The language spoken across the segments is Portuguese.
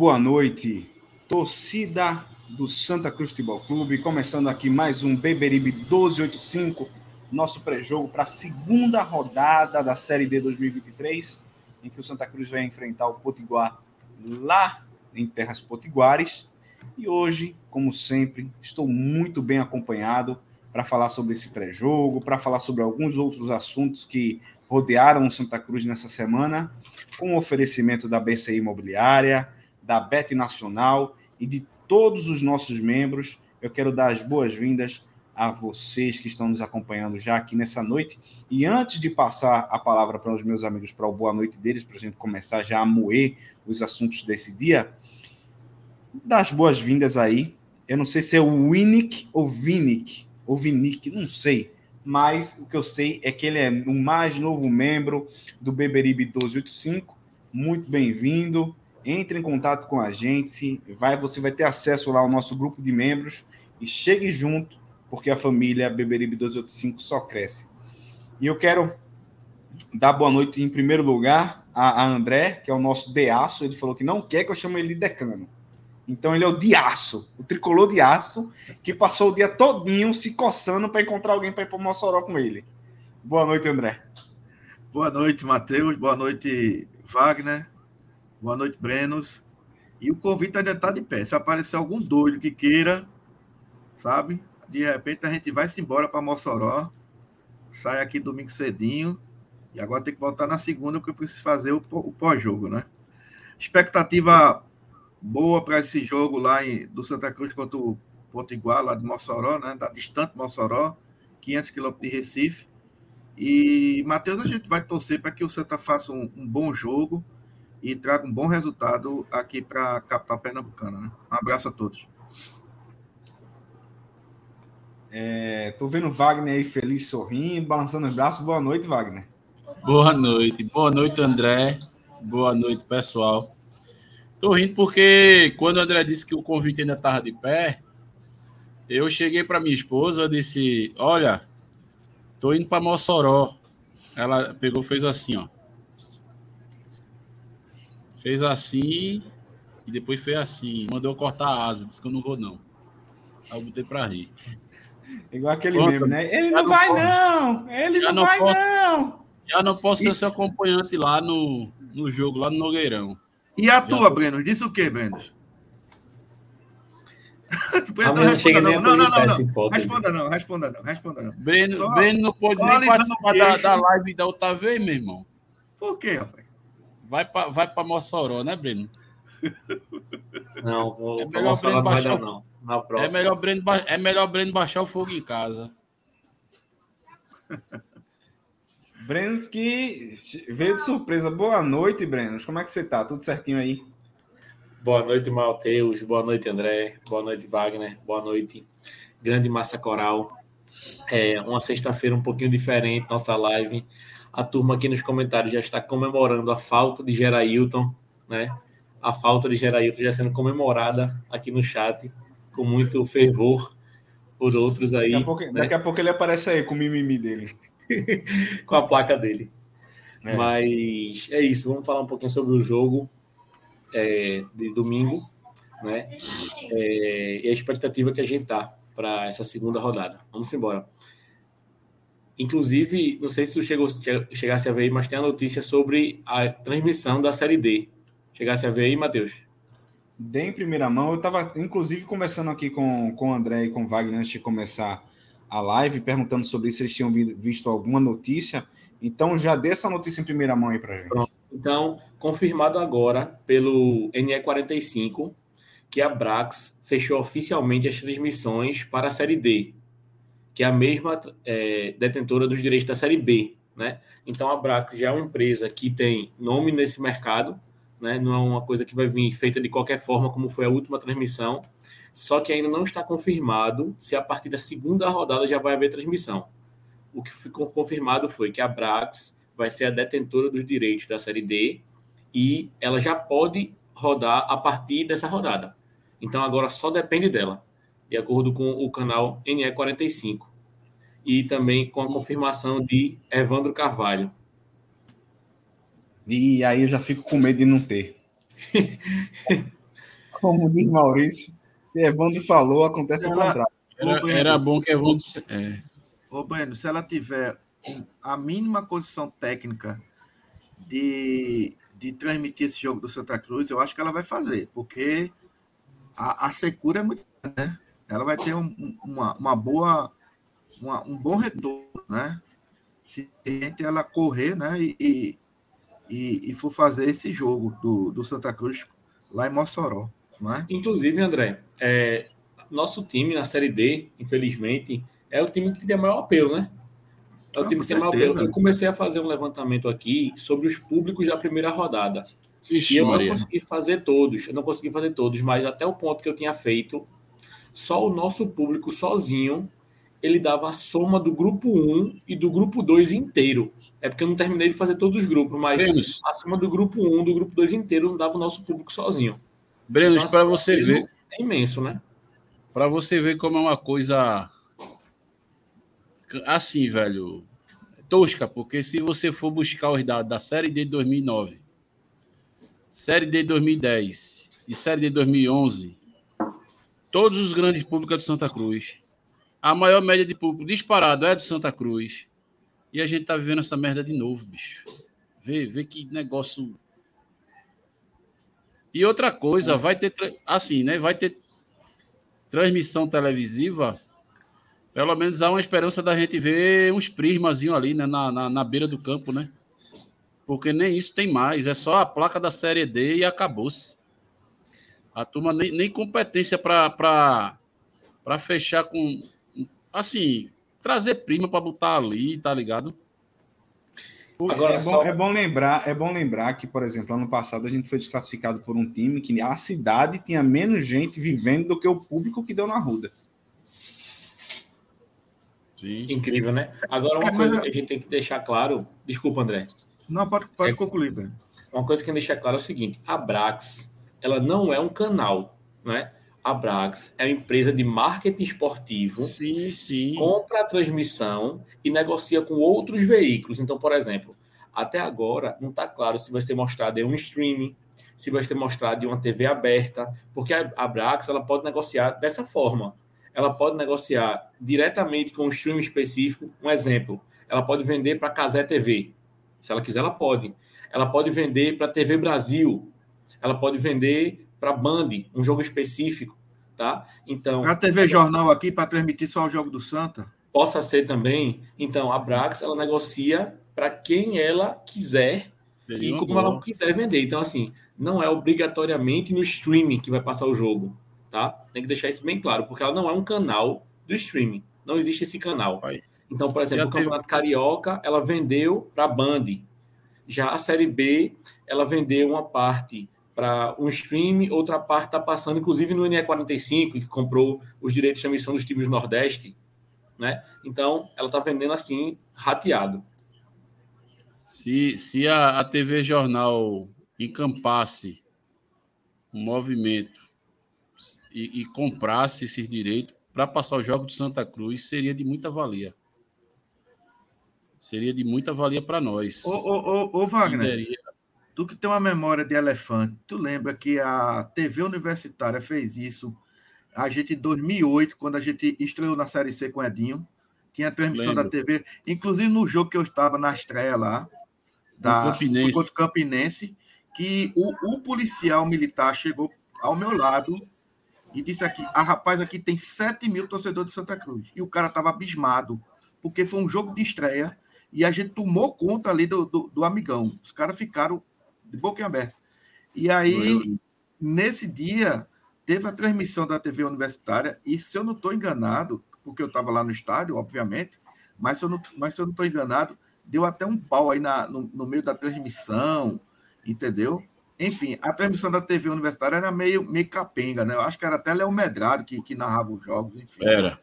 Boa noite, torcida do Santa Cruz Futebol Clube. Começando aqui mais um Beberibe 1285, nosso pré-jogo para a segunda rodada da Série D 2023, em que o Santa Cruz vai enfrentar o Potiguar lá em Terras Potiguares. E hoje, como sempre, estou muito bem acompanhado para falar sobre esse pré-jogo, para falar sobre alguns outros assuntos que rodearam o Santa Cruz nessa semana, com o oferecimento da BCI Imobiliária, da Bet Nacional e de todos os nossos membros. Eu quero dar as boas-vindas a vocês que estão nos acompanhando já aqui nessa noite. E antes de passar a palavra para os meus amigos para o boa noite deles, para a gente começar já a moer os assuntos desse dia, dar as boas-vindas aí. Eu não sei se é o Winnick ou Vinick, ou Vinick, não sei. Mas o que eu sei é que ele é o mais novo membro do Beberibe 1285. Muito bem-vindo entre em contato com a gente, vai, você vai ter acesso lá ao nosso grupo de membros e chegue junto, porque a família Beberibe 285 só cresce. E eu quero dar boa noite em primeiro lugar a, a André, que é o nosso deaço, ele falou que não quer que eu chame ele de decano. Então ele é o diaço, o tricolor de aço, que passou o dia todinho se coçando para encontrar alguém para ir para o Mossoró com ele. Boa noite, André. Boa noite, Matheus. Boa noite, Wagner. Boa noite, Brenos. E o convite ainda está de pé. Se aparecer algum doido que queira, sabe? De repente a gente vai se embora para Mossoró. Sai aqui domingo cedinho E agora tem que voltar na segunda, porque eu preciso fazer o, pós-jogo, né? Expectativa boa para esse jogo lá em, do Santa Cruz contra o Potiguar, lá de Mossoró, né? Da distante Mossoró, 500 quilômetros de Recife. E, Matheus, a gente vai torcer para que o Santa faça um, um, bom jogo e traga um bom resultado aqui para a capital pernambucana. Né? Um abraço a todos. É, tô vendo o Wagner aí feliz, sorrindo, balançando os braços. Boa noite, Wagner. Boa noite. Boa noite, André. Boa noite, pessoal. Tô rindo porque quando o André disse que o convite ainda estava de pé, eu cheguei para minha esposa e disse: Olha, tô indo para Mossoró. Ela pegou, fez assim, ó. Fez assim e depois fez assim. Mandou cortar a asa, disse que eu não vou, não. Aí eu botei para rir. Igual aquele Conta, mesmo, né? Ele não, não vai, posso. não! Ele não, não, vai, posso, não! Já não posso ser seu acompanhante lá no, no jogo, lá no Nogueirão. E a tua, tô... Breno? Diz o quê, Breno? não responda não. Não, não, não, não. Responda não, responda não, responda não. Breno, Só... Breno não pode nem participar da, da live da outra vez, meu irmão. Por quê, rapaz? Vai para vai pra Mossoró, né, Breno? Não, vou é melhor Breno baixar, não. Na próxima. É melhor Breno, é melhor Breno baixar o fogo em casa. Brenos que veio de surpresa. Boa noite, Brenos. Como é que você tá? Tudo certinho aí? Boa noite, Mateus. Boa noite, André. Boa noite, Wagner. Boa noite, grande massa coral. É uma sexta-feira um pouquinho diferente, nossa live. A turma aqui nos comentários já está comemorando a falta de Gerailton, né? A falta de Gerailton já sendo comemorada aqui no chat com muito fervor por outros aí. Daqui a pouco, né? daqui a pouco ele aparece aí com o mimimi dele. com a placa dele. É. Mas é isso, vamos falar um pouquinho sobre o jogo é, de domingo, né? É, e a expectativa que a gente tá para essa segunda rodada. Vamos embora. Inclusive, não sei se tu chegou, chegasse a ver mas tem a notícia sobre a transmissão da Série D. Chegasse a ver aí, Matheus? Dei em primeira mão. Eu estava, inclusive, conversando aqui com, com o André e com o Wagner antes de começar a live, perguntando sobre se eles tinham visto alguma notícia. Então, já dê essa notícia em primeira mão aí para gente. Pronto. Então, confirmado agora pelo NE45 que a Brax fechou oficialmente as transmissões para a Série D, que é a mesma é, detentora dos direitos da Série B. Né? Então, a Brax já é uma empresa que tem nome nesse mercado, né? não é uma coisa que vai vir feita de qualquer forma, como foi a última transmissão só que ainda não está confirmado se a partir da segunda rodada já vai haver transmissão. O que ficou confirmado foi que a Brax vai ser a detentora dos direitos da Série D e ela já pode rodar a partir dessa rodada. Então agora só depende dela, de acordo com o canal NE45. E também com a confirmação de Evandro Carvalho. E aí eu já fico com medo de não ter. Como diz Maurício, se Evandro falou, acontece o contrário. Era, era, bom que Evandro. É. Ô, Breno, se ela tiver a mínima condição técnica de, de transmitir esse jogo do Santa Cruz, eu acho que ela vai fazer, porque a, a secura é muito. Né? Ela vai ter um, uma, uma boa. Uma, um bom retorno, né? Se ela correr, né? E, e, e for fazer esse jogo do, do Santa Cruz lá em Mossoró. É? Inclusive, André, é, nosso time na Série D, infelizmente, é o time que tem maior apelo, né? É o time que tem maior apelo. Eu comecei a fazer um levantamento aqui sobre os públicos da primeira rodada. Ixi, e eu Maria. não consegui fazer todos, eu não consegui fazer todos, mas até o ponto que eu tinha feito, só o nosso público sozinho, ele dava a soma do grupo 1 e do grupo 2 inteiro. É porque eu não terminei de fazer todos os grupos, mas Menos. a soma do grupo 1 do grupo 2 inteiro não dava o nosso público sozinho. Breno, então, para você ver. É imenso, né? Para você ver como é uma coisa assim, velho, tosca, porque se você for buscar os dados da Série D de 2009, Série D de 2010 e Série D de 2011, todos os grandes públicos é de Santa Cruz. A maior média de público disparado é de Santa Cruz. E a gente tá vivendo essa merda de novo, bicho. Vê, vê que negócio e outra coisa, vai ter assim, né? Vai ter transmissão televisiva. Pelo menos há uma esperança da gente ver uns prismazinho ali, né? Na, na, na beira do campo, né? Porque nem isso tem mais. É só a placa da Série D e acabou-se. A turma nem, nem competência para fechar com. Assim, trazer prima para botar ali, tá ligado? Agora, é, bom, é, bom, lembrar, é bom lembrar que, por exemplo, ano passado a gente foi desclassificado por um time que a cidade tinha menos gente vivendo do que o público que deu na Ruda. Sim. Incrível, né? Agora, uma é, coisa que a gente tem que deixar claro. Desculpa, André. Não, pode, pode é, concluir, velho. Uma coisa que tem que deixar claro é o seguinte: a Brax, ela não é um canal, né? A Brax é uma empresa de marketing esportivo. Sim, sim. Compra a transmissão e negocia com outros veículos. Então, por exemplo, até agora não está claro se vai ser mostrado em um streaming, se vai ser mostrado em uma TV aberta, porque a Brax ela pode negociar dessa forma. Ela pode negociar diretamente com um streaming específico. Um exemplo, ela pode vender para Casé TV. Se ela quiser, ela pode. Ela pode vender para TV Brasil. Ela pode vender para Band, um jogo específico, tá? Então. A TV Jornal aqui para transmitir só o jogo do Santa. Possa ser também. Então, a Brax ela negocia para quem ela quiser Seria e como boa. ela quiser vender. Então, assim, não é obrigatoriamente no streaming que vai passar o jogo, tá? Tem que deixar isso bem claro, porque ela não é um canal do streaming. Não existe esse canal. Então, por exemplo, o Campeonato Carioca, ela vendeu para a Band. Já a Série B, ela vendeu uma parte para um stream, outra parte está passando, inclusive no NE45, que comprou os direitos de transmissão dos times do Nordeste, né? Então, ela está vendendo assim, rateado. Se, se a, a TV Jornal encampasse um movimento e, e comprasse esses direitos para passar o jogo de Santa Cruz, seria de muita valia. Seria de muita valia para nós. Ô, ô, ô, ô Wagner, Tu que tem uma memória de elefante, tu lembra que a TV Universitária fez isso a gente em 2008, quando a gente estreou na Série C com o Edinho, tinha a transmissão Lembro. da TV, inclusive no jogo que eu estava na estreia lá, da Campinense. contra o Campinense, que o, o, policial militar chegou ao meu lado e disse aqui, a rapaz aqui tem 7 mil torcedores de Santa Cruz. E o cara estava abismado, porque foi um jogo de estreia e a gente tomou conta ali do, do, do amigão. Os caras ficaram de boca aberta. E aí, nesse dia, teve a transmissão da TV universitária, e se eu não estou enganado, porque eu estava lá no estádio, obviamente, mas se eu não estou enganado, deu até um pau aí na, no, no, meio da transmissão, entendeu? Enfim, a transmissão da TV universitária era meio, meio capenga, né? Eu acho que era até Léo Medrado que, que narrava os jogos, enfim. Era.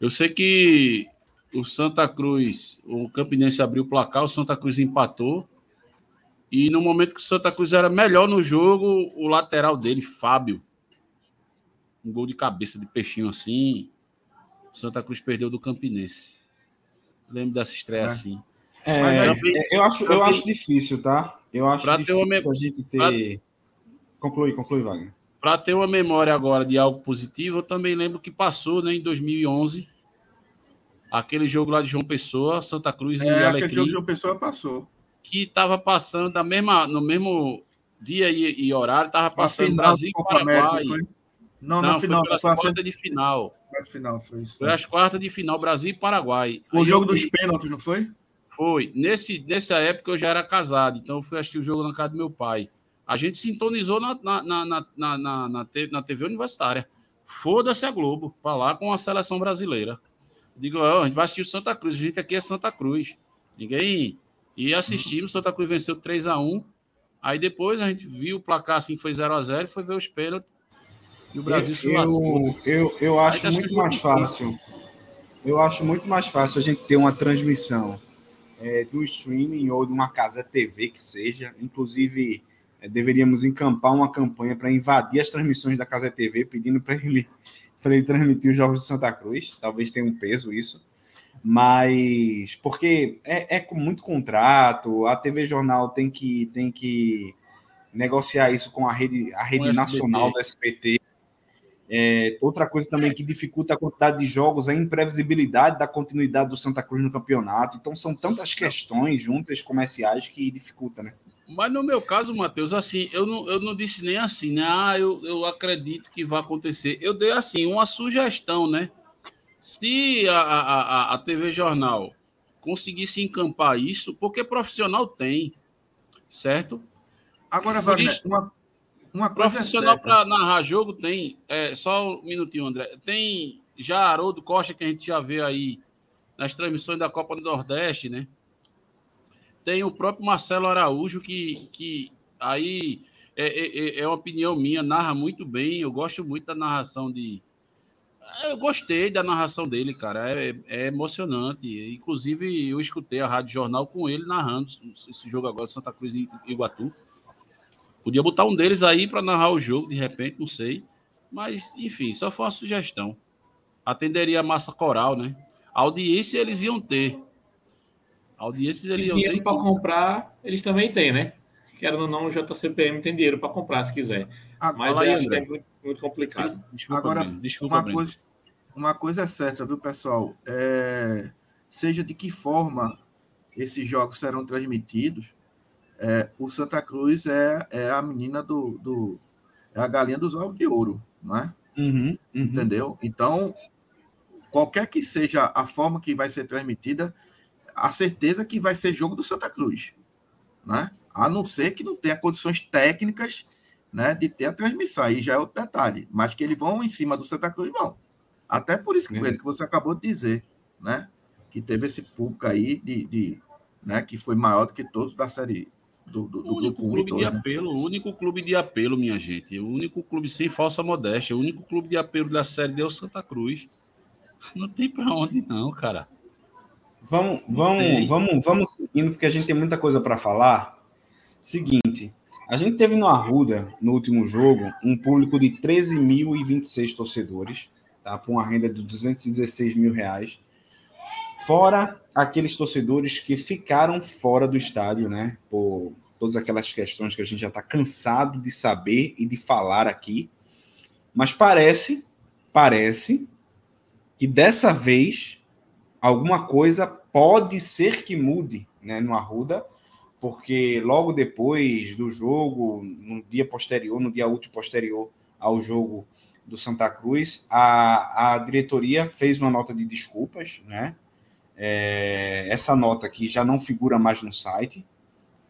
Eu sei que o Santa Cruz, o Campinense abriu o placar, o Santa Cruz empatou, e no momento que o Santa Cruz era melhor no jogo, o lateral dele, Fábio, um gol de cabeça de peixinho assim, o Santa Cruz perdeu do Campinense. Lembro dessa estreia é. assim. É, aí, é, eu, acho, eu acho difícil, tá? Eu acho difícil uma... a gente ter. Pra... Conclui, conclui, Wagner. Para ter uma memória agora de algo positivo, eu também lembro que passou né, em 2011 aquele jogo lá de João Pessoa, Santa Cruz é, e Alecrim. Aquele jogo de João Pessoa passou que estava passando da mesma, no mesmo dia e, e horário, estava passando Brasil e Paraguai. América, não, não, final, foi pelas quartas de final. Final, foi isso. Foi as quartas de final, Brasil e Paraguai. Foi o jogo eu, dos pênaltis, não foi? Foi. Nesse, nessa época eu já era casado, então eu fui assistir o jogo na casa do meu pai. A gente sintonizou na, na, na, na, na, na, na TV universitária. Foda-se a Globo, para lá com a seleção brasileira. Digo, oh, a gente vai assistir o Santa Cruz, a gente aqui é Santa Cruz. Ninguém e assistimos, Santa Cruz venceu 3 a 1 Aí depois a gente viu o placar assim, foi 0 a 0 foi ver os pênaltis. E o Brasil eu, se lascou. Eu, eu acho muito mais fácil. Eu acho muito mais fácil a gente ter uma transmissão é, do streaming ou de uma casa TV que seja. Inclusive, é, deveríamos encampar uma campanha para invadir as transmissões da Casa TV, pedindo para ele, ele transmitir os Jogos de Santa Cruz. Talvez tenha um peso isso mas porque é, é com muito contrato, a TV Jornal tem que, tem que negociar isso com a rede, a rede nacional do SBT. É, outra coisa também que dificulta a quantidade de jogos é a imprevisibilidade da continuidade do Santa Cruz no campeonato. Então são tantas questões juntas comerciais que dificulta, né? Mas no meu caso, Matheus, assim, eu não, eu não disse nem assim, né? Ah, eu, eu acredito que vai acontecer. Eu dei assim, uma sugestão, né? Se a, a, a TV Jornal conseguisse encampar isso, porque profissional tem. certo? Agora, Wagner, isso- uma, uma coisa é Profissional certa. para narrar jogo tem. É, só um minutinho, André. Tem já Haroldo Costa, que a gente já vê aí nas transmissões da Copa do Nordeste, né? Tem o próprio Marcelo Araújo, que, que aí é, é, é uma opinião minha, narra muito bem. Eu gosto muito da narração de. Eu gostei da narração dele, cara. É, é emocionante. Inclusive, eu escutei a Rádio Jornal com ele narrando esse jogo agora, Santa Cruz e Iguatu. Podia botar um deles aí para narrar o jogo, de repente, não sei. Mas, enfim, só foi uma sugestão. Atenderia a massa coral, né? A audiência eles iam ter. A audiência eles E iam ter. dinheiro para comprar, eles também têm, né? Querendo ou não, o JCPM tem dinheiro para comprar se quiser. Ah, Mas eu aí, que André. é muito, muito complicado. Desculpa, Agora. Desculpa, uma Breno. coisa, uma coisa é certa, viu, pessoal? É, seja de que forma esses jogos serão transmitidos, é, o Santa Cruz é, é a menina do, do. É a galinha dos ovos de ouro, não é? Uhum, uhum. Entendeu? Então, qualquer que seja a forma que vai ser transmitida, a certeza que vai ser jogo do Santa Cruz, né? A não ser que não tenha condições técnicas, né, de ter a transmissão, aí já é outro detalhe, mas que eles vão em cima do Santa Cruz vão. Até por isso que, É. que você acabou de dizer, né, que teve esse público aí de, de né, que foi maior do que todos da série do, do, do O único grupo 1 e clube de 2, né? apelo, o único clube de apelo, minha gente. O único clube sem falsa modéstia. O único clube de apelo da série D é o Santa Cruz. Não tem pra onde, não, cara. Vamos, vamos, vamos, vamos seguindo, porque a gente tem muita coisa para falar. Seguinte, a gente teve no Arruda, no último jogo, um público de 13.026 torcedores, tá? por uma renda de 216 mil reais. Fora aqueles torcedores que ficaram fora do estádio, né? Por todas aquelas questões que a gente já está cansado de saber e de falar aqui. Mas parece, parece que dessa vez alguma coisa pode ser que mude né, no Arruda, porque logo depois do jogo, no dia posterior, no dia útil posterior ao jogo do Santa Cruz, a, a diretoria fez uma nota de desculpas, né? É, essa nota aqui já não figura mais no site,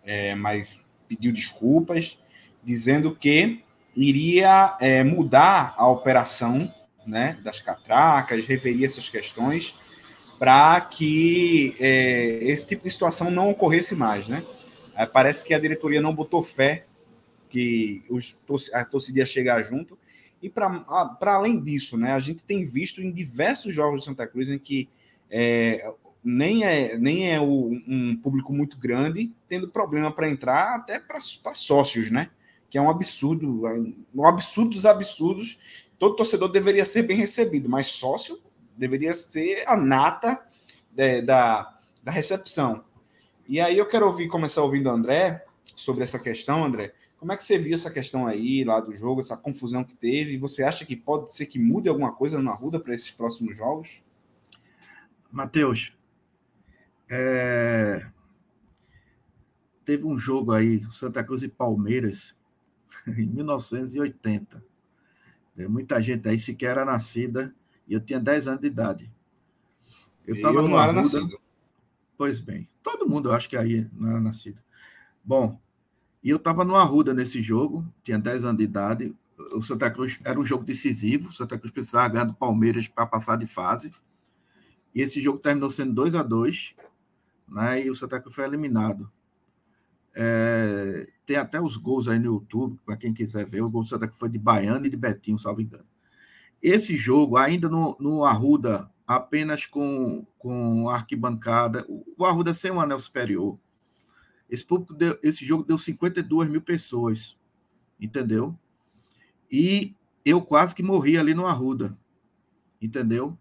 é, mas pediu desculpas, dizendo que iria é, mudar a operação né, das catracas, referir essas questões para que é, esse tipo de situação não ocorresse mais, né? É, parece que a diretoria não botou fé que os, a torcida ia chegar junto. E para além disso, né, a gente tem visto em diversos jogos de Santa Cruz em que é, nem é, nem é o, um público muito grande, tendo problema para entrar, até para sócios, né? Que é um absurdo, um absurdo dos absurdos. Todo torcedor deveria ser bem recebido, mas sócio deveria ser a nata de, da, da recepção. E aí eu quero ouvir, começar ouvindo o André sobre essa questão, André. Como é que você viu essa questão aí lá do jogo, essa confusão que teve? Você acha que pode ser que mude alguma coisa na Ruda para esses próximos jogos? Matheus, é... teve um jogo aí, Santa Cruz e Palmeiras, em 1980. Tem muita gente aí sequer era nascida e eu tinha 10 anos de idade. Eu, eu não era Arruda, nascido. Pois bem, todo mundo eu acho que aí não era nascido. Bom, e eu estava no Arruda nesse jogo, tinha 10 anos de idade. O Santa Cruz era um jogo decisivo, o Santa Cruz precisava ganhar do Palmeiras para passar de fase. E esse jogo terminou sendo 2 a 2 né? E o Santa Cruz foi eliminado. É, tem até os gols aí no YouTube, para quem quiser ver. O gol do Santa Cruz foi de Baiano e de Betinho, salvo engano. Esse jogo, ainda no, no Arruda, apenas com, com arquibancada, o Arruda sem um anel superior. Esse, público deu, esse jogo deu 52 mil pessoas, entendeu? E eu quase que morri ali no Arruda, entendeu?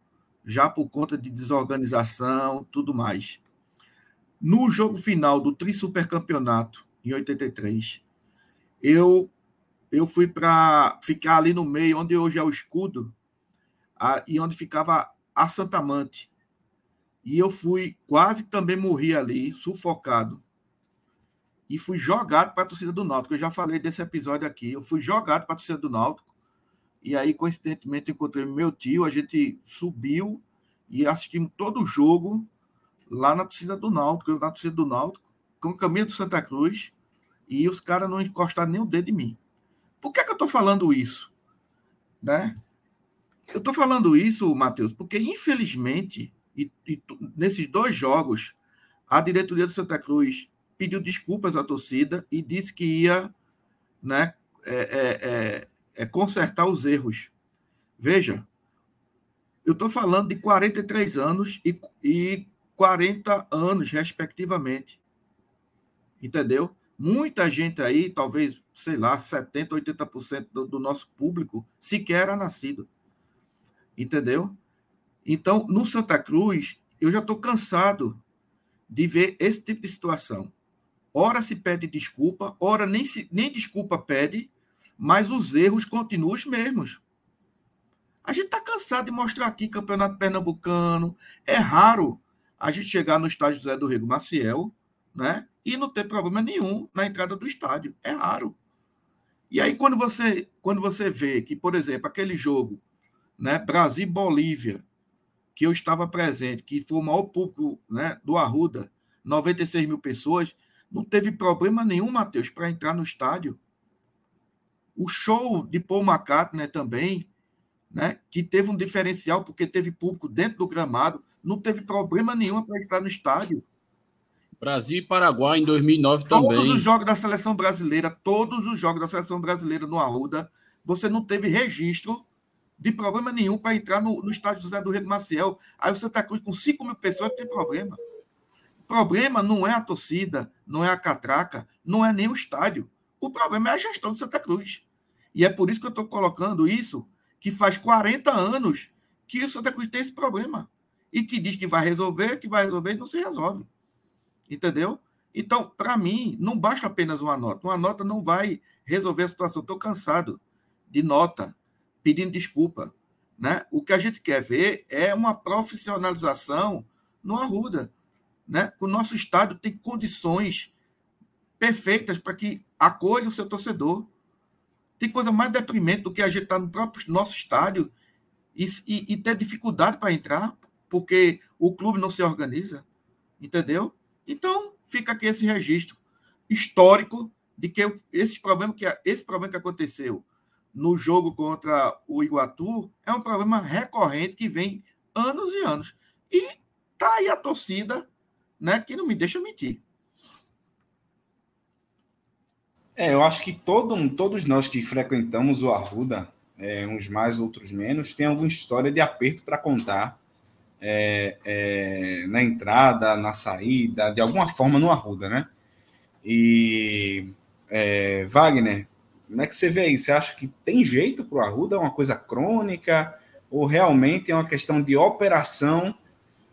Já por conta de desorganização, tudo mais. No jogo final do Tri Supercampeonato, em 83, eu, eu fui para ficar ali no meio, onde hoje é o escudo, a, e onde ficava a Santa Mante. E eu fui, quase também morri ali, sufocado. E fui jogado para a torcida do Náutico. Eu já falei desse episódio aqui. Eu fui jogado para a torcida do Náutico. E aí, coincidentemente, encontrei meu tio. A gente subiu e assistimos todo o jogo lá na torcida do Náutico, na torcida do Náutico, com a camisa do Santa Cruz. e os caras não encostaram nem o dedo em mim. Por que, que eu estou falando isso? Né? Eu estou falando isso, Matheus, porque infelizmente, e, e, nesses dois jogos, a diretoria do Santa Cruz pediu desculpas à torcida e disse que ia né, é, é, é, é consertar os erros. Veja, eu estou falando de 43 anos e, e 40 anos, respectivamente. Entendeu? Muita gente aí, talvez, sei lá, 70%, 80% do, do nosso público sequer era nascido. Entendeu? Então, no Santa Cruz, eu já estou cansado de ver esse tipo de situação. Ora se pede desculpa, ora nem, se, nem desculpa pede, mas os erros continuam os mesmos. A gente está cansado de mostrar aqui campeonato pernambucano. É raro a gente chegar no estádio José do Rego Maciel, né? E não ter problema nenhum na entrada do estádio. É raro. E aí, quando você, quando você vê que, por exemplo, aquele jogo, né, Brasil-Bolívia, que eu estava presente, que foi o maior público né, do Arruda, 96 mil pessoas, não teve problema nenhum, Matheus, para entrar no estádio. O show de Paul McCartney também, né, que teve um diferencial porque teve público dentro do gramado, não teve problema nenhum para entrar no estádio. Brasil e Paraguai em 2009 todos também. Todos os jogos da seleção brasileira, todos os jogos da seleção brasileira no Arruda, você não teve registro de problema nenhum para entrar no, no estádio José do Rio Maciel. Aí você está com 5 mil pessoas, tem problema problema não é a torcida, não é a catraca, não é nem o estádio. O problema é a gestão do Santa Cruz. E é por isso que eu estou colocando isso, que faz 40 anos que o Santa Cruz tem esse problema. E que diz que vai resolver, que vai resolver e não se resolve. Entendeu? Então, para mim, não basta apenas uma nota. Uma nota não vai resolver a situação. Estou cansado de nota, pedindo desculpa. Né? O que a gente quer ver é uma profissionalização no Arruda né? O nosso estádio tem condições perfeitas para que acolha o seu torcedor. Tem coisa mais deprimente do que a gente estar tá no próprio nosso estádio e, e, e ter dificuldade para entrar, porque o clube não se organiza, entendeu? Então, fica aqui esse registro histórico de que esse problema que, esse problema que aconteceu no jogo contra o Iguatu é um problema recorrente que vem anos e anos. E tá aí a torcida né, que não me deixa mentir. É, eu acho que todo, todos nós que frequentamos o Arruda, é, uns mais, outros menos, tem alguma história de aperto para contar é, é, na entrada, na saída, de alguma forma no Arruda, né? E é, Wagner, como é que você vê isso? Você acha que tem jeito para o Arruda? É uma coisa crônica? Ou realmente é uma questão de operação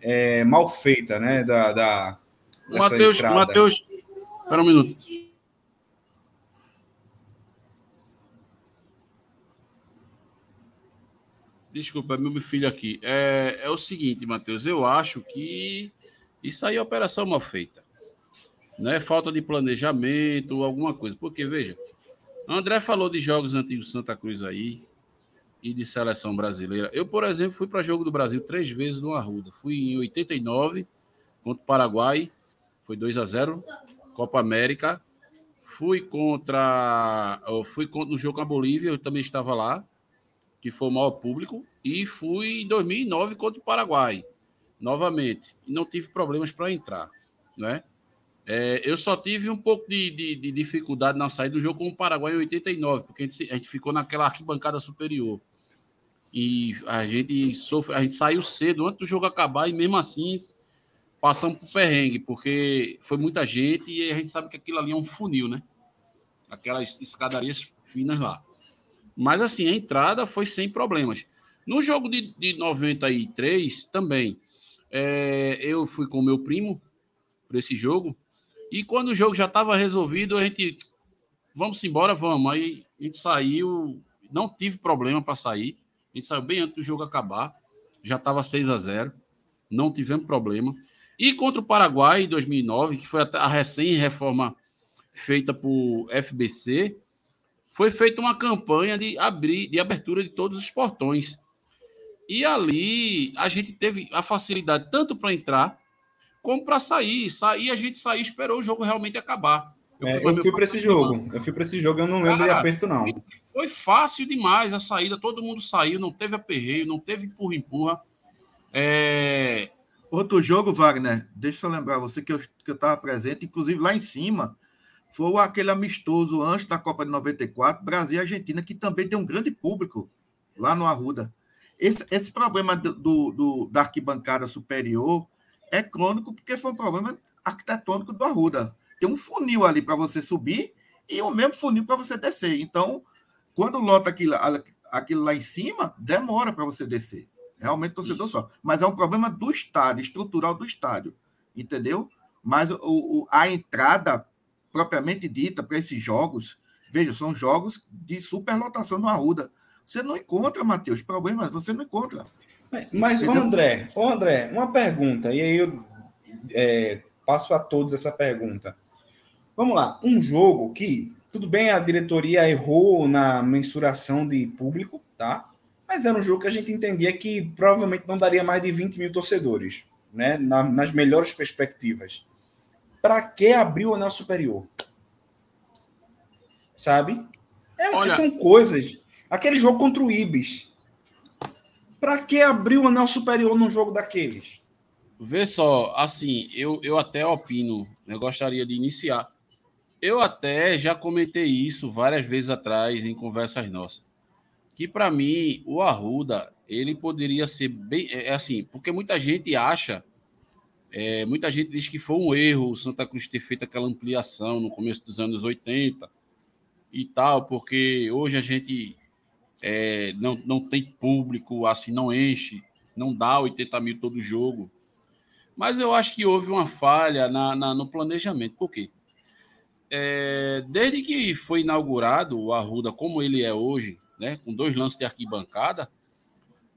é, mal feita, né? Da, da, Matheus, Matheus, espera um minuto. Desculpa, é meu filho aqui. É, é o seguinte, Matheus, eu acho que isso aí é operação mal feita. Não é falta de planejamento, alguma coisa. Porque, veja, André falou de jogos antigos Santa Cruz aí, e de seleção brasileira. Eu, por exemplo, fui para jogo do Brasil três vezes no Arruda. Fui em 89 contra o Paraguai, foi 2 a 0 Copa América. Fui contra, fui contra no jogo com a Bolívia, eu também estava lá, que foi o maior público, e fui em 2009 contra o Paraguai, novamente, e não tive problemas para entrar, né? É, eu só tive um pouco de, de, de, dificuldade na saída do jogo com o Paraguai em 89, porque a gente, a gente ficou naquela arquibancada superior. E a gente sofre, a gente saiu cedo antes do jogo acabar e mesmo assim passamos por perrengue, porque foi muita gente e a gente sabe que aquilo ali é um funil, né? Aquelas escadarias finas lá. Mas assim, a entrada foi sem problemas. No jogo de, de 93 também, é, eu fui com meu primo para esse jogo. E quando o jogo já estava resolvido, a gente vamos embora, vamos. Aí a gente saiu, não tive problema para sair. A gente saiu bem antes do jogo acabar. Já estava 6 a 0 Não tivemos problema. E contra o Paraguai, em 2009, que foi a recém-reforma feita por FBC, foi feita uma campanha de, abrir, de abertura de todos os portões. E ali a gente teve a facilidade tanto para entrar como para sair. Sair, a gente saiu esperou o jogo realmente acabar. Eu fui, é, fui para esse jogo. Eu fui para esse jogo, eu não lembro Cara, de aperto, não. Foi fácil demais a saída, todo mundo saiu, não teve aperreio, não teve empurra-empurra. É... Outro jogo, Wagner, deixa eu lembrar você que eu estava que eu presente, inclusive lá em cima, foi aquele amistoso antes da Copa de 94, Brasil e Argentina, que também tem um grande público lá no Arruda. Esse, esse problema do, do, da arquibancada superior é crônico porque foi um problema arquitetônico do Arruda. Tem um funil ali para você subir e o mesmo funil para você descer. Então, quando lota aquilo, aquilo lá em cima, demora para você descer. Realmente torcedor Isso. só. Mas é um problema do estádio, estrutural do estádio. Entendeu? Mas o, o a entrada propriamente dita para esses jogos, veja, são jogos de superlotação no Arruda. Você não encontra, Matheus, problema, você não encontra. Mas, ô André, ô André, uma pergunta, e aí eu é, passo a todos essa pergunta. Vamos lá, um jogo que, tudo bem, a diretoria errou na mensuração de público, tá? Mas era um jogo que a gente entendia que provavelmente não daria mais de 20 mil torcedores, né? Na, nas melhores perspectivas. Para que abrir o anel superior? Sabe? É, Olha... São coisas. Aquele jogo contra o Ibis. Para que abrir o anel superior num jogo daqueles? Vê só, assim, eu, eu até opino, eu gostaria de iniciar. Eu até já comentei isso várias vezes atrás em conversas nossas. Que para mim, o Arruda, ele poderia ser bem. É, é assim, porque muita gente acha é, muita gente diz que foi um erro o Santa Cruz ter feito aquela ampliação no começo dos anos 80 e tal, porque hoje a gente é, não, não tem público, assim, não enche, não dá 80 mil todo jogo. Mas eu acho que houve uma falha na, na no planejamento. Por quê? É, desde que foi inaugurado o Arruda como ele é hoje, né, com dois lances de arquibancada,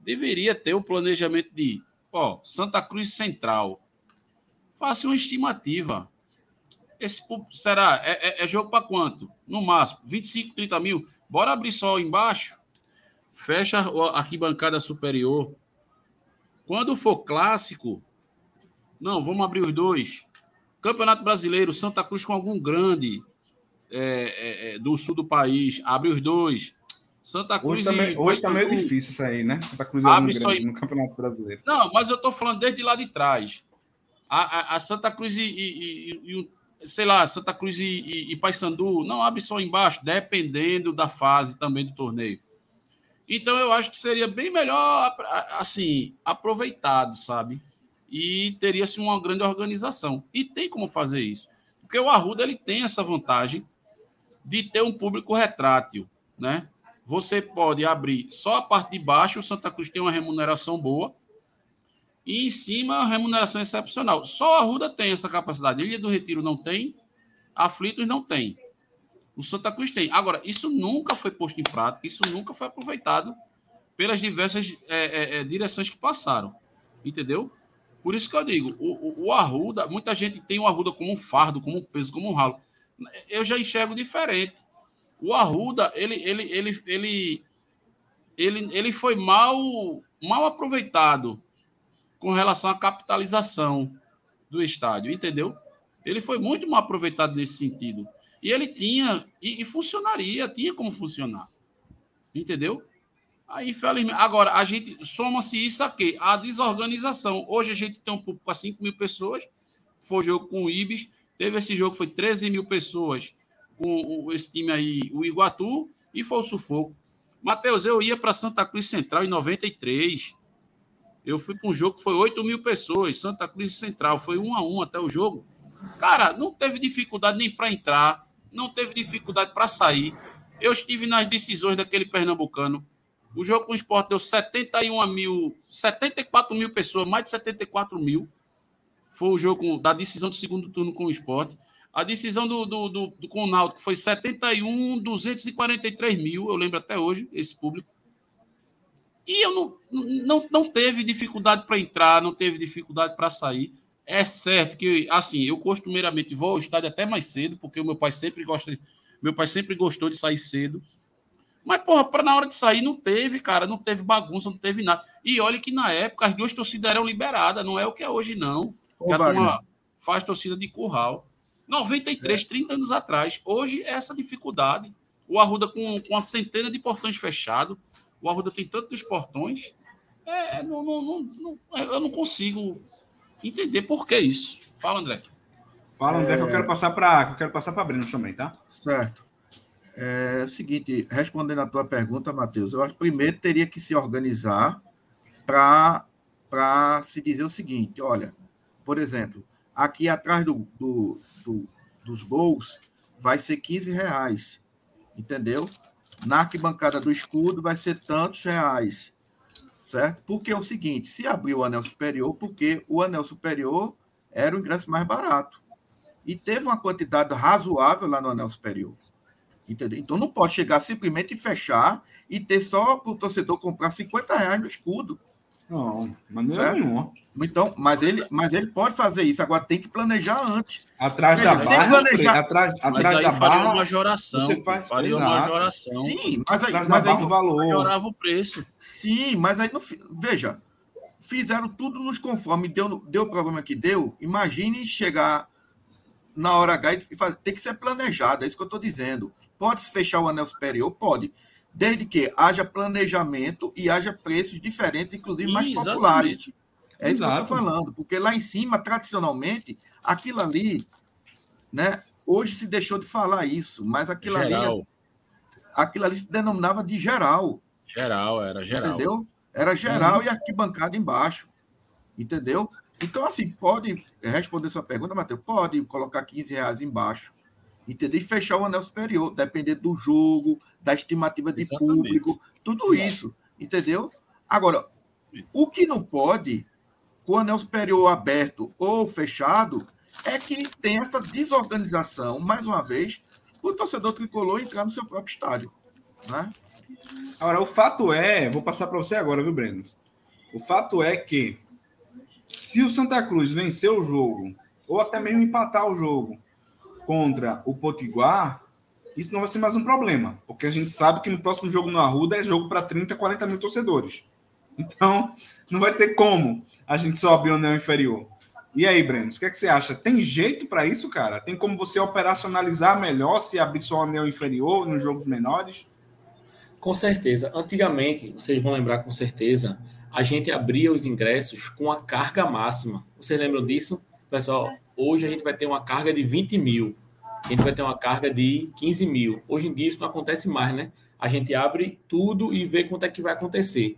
deveria ter o planejamento de ó, Santa Cruz Central, Faça uma estimativa. Esse será? É, é, é jogo para quanto? No máximo, 25, 30 mil. Bora abrir só embaixo. Fecha a arquibancada superior. Quando for clássico, não, vamos abrir os dois. Campeonato Brasileiro, Santa Cruz com algum grande é, é, é do sul do país, abre os dois. Santa Cruz. Hoje, também, hoje meio difícil isso aí, né? Santa Cruz é abre grande, no Campeonato Brasileiro. Não, mas eu tô falando desde lá de trás a, a, a Santa Cruz e, e, e, sei lá, Santa Cruz e, e, e Paysandu não abre só embaixo, dependendo da fase também do torneio. Então eu acho que seria bem melhor assim, aproveitado, sabe? E teria-se uma grande organização. E tem como fazer isso. Porque o Arruda ele tem essa vantagem de ter um público retrátil, né? Você pode abrir só a parte de baixo, o Santa Cruz tem uma remuneração boa, e em cima a remuneração é excepcional. Só a Ruda tem essa capacidade. Ilha do Retiro não tem, Aflitos não tem. O Santa Cruz tem. Agora, isso nunca foi posto em prática, isso nunca foi aproveitado pelas diversas é, é, é, direções que passaram. Entendeu? Por isso que eu digo, o, o, Arruda, muita gente tem o Arruda como um fardo, como um peso, como um ralo. Eu já enxergo diferente. O Arruda, ele, ele, ele, ele, ele, ele foi mal, mal aproveitado com relação à capitalização do estádio, entendeu? Ele foi muito mal aproveitado nesse sentido. E ele tinha, e, e funcionaria, tinha como funcionar. Entendeu? Aí, infelizmente, agora, a gente soma-se isso aqui, a desorganização. Hoje a gente tem um público para 5 mil pessoas, foi jogo com o Ibis, teve esse jogo, foi 13 mil pessoas com esse time aí, o Iguatu, e foi o sufoco. Matheus, eu ia para Santa Cruz Central em 93. Eu fui para um jogo que foi 8 mil pessoas, Santa Cruz Central, foi um a um até o jogo. Cara, não teve dificuldade nem para entrar, não teve dificuldade para sair. Eu estive nas decisões daquele pernambucano. O jogo com o esporte deu 71 mil, 74 mil pessoas, mais de 74 mil. Foi o jogo da decisão do segundo turno com o esporte. A decisão do, do, do, do com o Náutico foi 71, 243 mil, eu lembro até hoje, esse público. E eu não, não, não teve dificuldade para entrar, não teve dificuldade para sair. É certo que, assim, eu costumeiramente vou ao estádio até mais cedo, porque o meu pai sempre gosta, meu pai sempre gostou de sair cedo. Mas, porra, para na hora de sair não teve, cara, não teve bagunça, não teve nada. E olha que na época as duas torcidas eram liberadas, não é o que é hoje, não. Ô, que a turma faz torcida de curral. 93, 30 anos atrás. Hoje é essa dificuldade. O Arruda com, com uma centena de portões fechados. O Arruda tem tantos portões. É, não, não, não, eu não consigo entender por que isso. Fala, André. Fala, André, é... que eu quero passar para eu quero passar para Breno também, tá? Certo. É o seguinte, respondendo a tua pergunta, Matheus, eu acho que primeiro teria que se organizar para se dizer o seguinte: olha, por exemplo, aqui atrás do, do, do, dos gols vai ser 15 reais, entendeu? Na arquibancada do escudo vai ser tantos reais, certo? Porque é o seguinte: se abrir o anel superior, porque o anel superior era o ingresso mais barato. E teve uma quantidade razoável lá no anel superior. Entendeu? Então não pode chegar simplesmente e fechar e ter só para o torcedor comprar 50 reais no escudo. Não, maneira nenhuma. Então, mas ele, mas ele pode fazer isso, agora tem que planejar antes. Atrás Veja, da barra, planejar... atrás, atrás da barra, uma joração. Você faz faria uma majoração. Sim, mas aí, mas aí o valor. Majorava o preço. Sim, mas aí não, veja, fizeram tudo nos conforme deu deu o problema que deu. Imagine chegar na hora H e fazer, tem que ser planejado, é isso que eu estou dizendo. Pode-se fechar o anel superior? Pode. Desde que haja planejamento e haja preços diferentes, inclusive mais Exatamente. populares. É isso Exato. que eu estou falando. Porque lá em cima, tradicionalmente, aquilo ali, né? Hoje se deixou de falar isso, mas aquilo geral. ali. Aquilo ali se denominava de geral. Geral, era geral. Entendeu? Era geral uhum. e arquibancada embaixo. Entendeu? Então, assim, pode responder sua pergunta, Matheus? Pode colocar 15 reais embaixo, entendeu? E fechar o anel superior, depender do jogo, da estimativa de Exatamente. público, tudo isso, entendeu? Agora, o que não pode, com o anel superior aberto ou fechado, é que tem essa desorganização, mais uma vez, o torcedor tricolor entrar no seu próprio estádio. Né? Agora, o fato é, vou passar para você agora, viu, Breno? O fato é que se o Santa Cruz vencer o jogo, ou até mesmo empatar o jogo contra o Potiguar, isso não vai ser mais um problema, porque a gente sabe que no próximo jogo no Arruda é jogo para 30, 40 mil torcedores. Então, não vai ter como a gente só abrir o anel inferior. E aí, Breno, o que, é que você acha? Tem jeito para isso, cara? Tem como você operacionalizar melhor se abrir só o anel inferior nos jogos menores? Com certeza. Antigamente, vocês vão lembrar com certeza, a gente abria os ingressos com a carga máxima. Vocês lembram disso? Pessoal, hoje a gente vai ter uma carga de 20 mil, a gente vai ter uma carga de 15 mil. Hoje em dia isso não acontece mais, né? A gente abre tudo e vê quanto é que vai acontecer.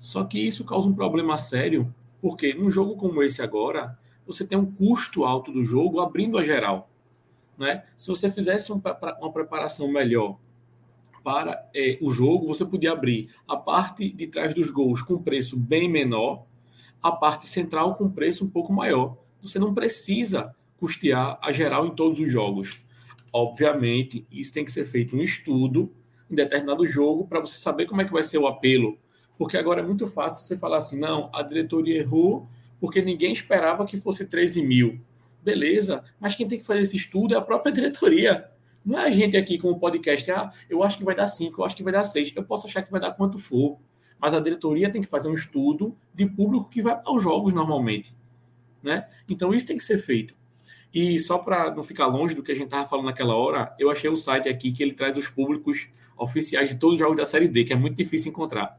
Só que isso causa um problema sério, porque num jogo como esse agora, você tem um custo alto do jogo abrindo a geral. Né? Se você fizesse uma preparação melhor para é, o jogo, você podia abrir a parte de trás dos gols com preço bem menor, a parte central com preço um pouco maior. Você não precisa custear a geral em todos os jogos. Obviamente, isso tem que ser feito um estudo em determinado jogo para você saber como é que vai ser o apelo. Porque agora é muito fácil você falar assim, não, a diretoria errou porque ninguém esperava que fosse 13 mil. Beleza, mas quem tem que fazer esse estudo é a própria diretoria. Não é a gente aqui com o podcast, ah, eu acho que vai dar 5, eu acho que vai dar 6. Eu posso achar que vai dar quanto for. Mas a diretoria tem que fazer um estudo de público que vai aos jogos normalmente. Né? Então isso tem que ser feito. E só para não ficar longe do que a gente estava falando naquela hora, eu achei o site aqui que ele traz os públicos oficiais de todos os jogos da Série D, que é muito difícil encontrar.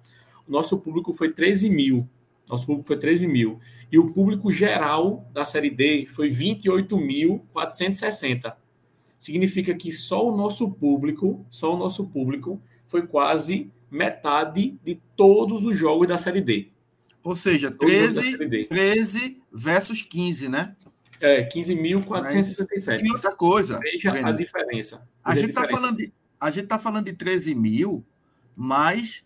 O nosso público foi 13 mil. Nosso público foi 13 mil. E o público geral da Série D foi 28.460 significa que só o nosso público, só o nosso público foi quase metade de todos os jogos da Série D. Ou seja, 13, 13 versus 15, né? É, 15.467. E outra coisa. Veja a diferença. A gente está falando, de, a gente tá falando de 13 mil, mas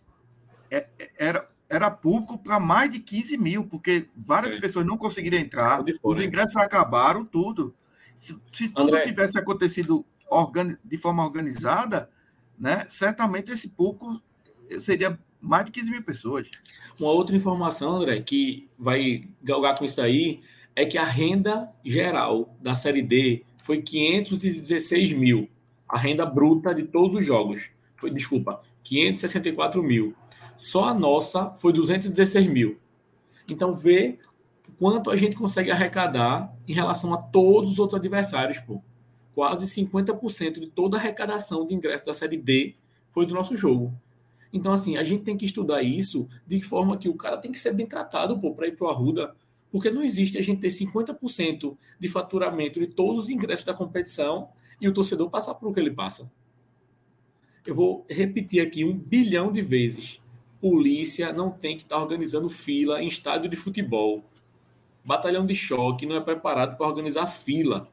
é, é, era, era público para mais de 15 mil, porque várias é. pessoas não conseguiram entrar, os ingressos acabaram, tudo. Se, se tudo André. tivesse acontecido de forma organizada, né, certamente esse pouco seria mais de 15 mil pessoas. Uma outra informação, André, que vai galgar com isso aí, é que a renda geral da Série D foi 516 mil. A renda bruta de todos os jogos. Foi, desculpa, 564 mil. Só a nossa foi 216 mil. Então, vê quanto a gente consegue arrecadar em relação a todos os outros adversários, pô. quase 50% de toda a arrecadação de ingresso da Série D foi do nosso jogo. Então, assim, a gente tem que estudar isso de forma que o cara tem que ser bem tratado para ir para o Arruda, porque não existe a gente ter 50% de faturamento de todos os ingressos da competição e o torcedor passar por o que ele passa. Eu vou repetir aqui um bilhão de vezes. Polícia não tem que estar organizando fila em estádio de futebol. Batalhão de choque não é preparado para organizar fila.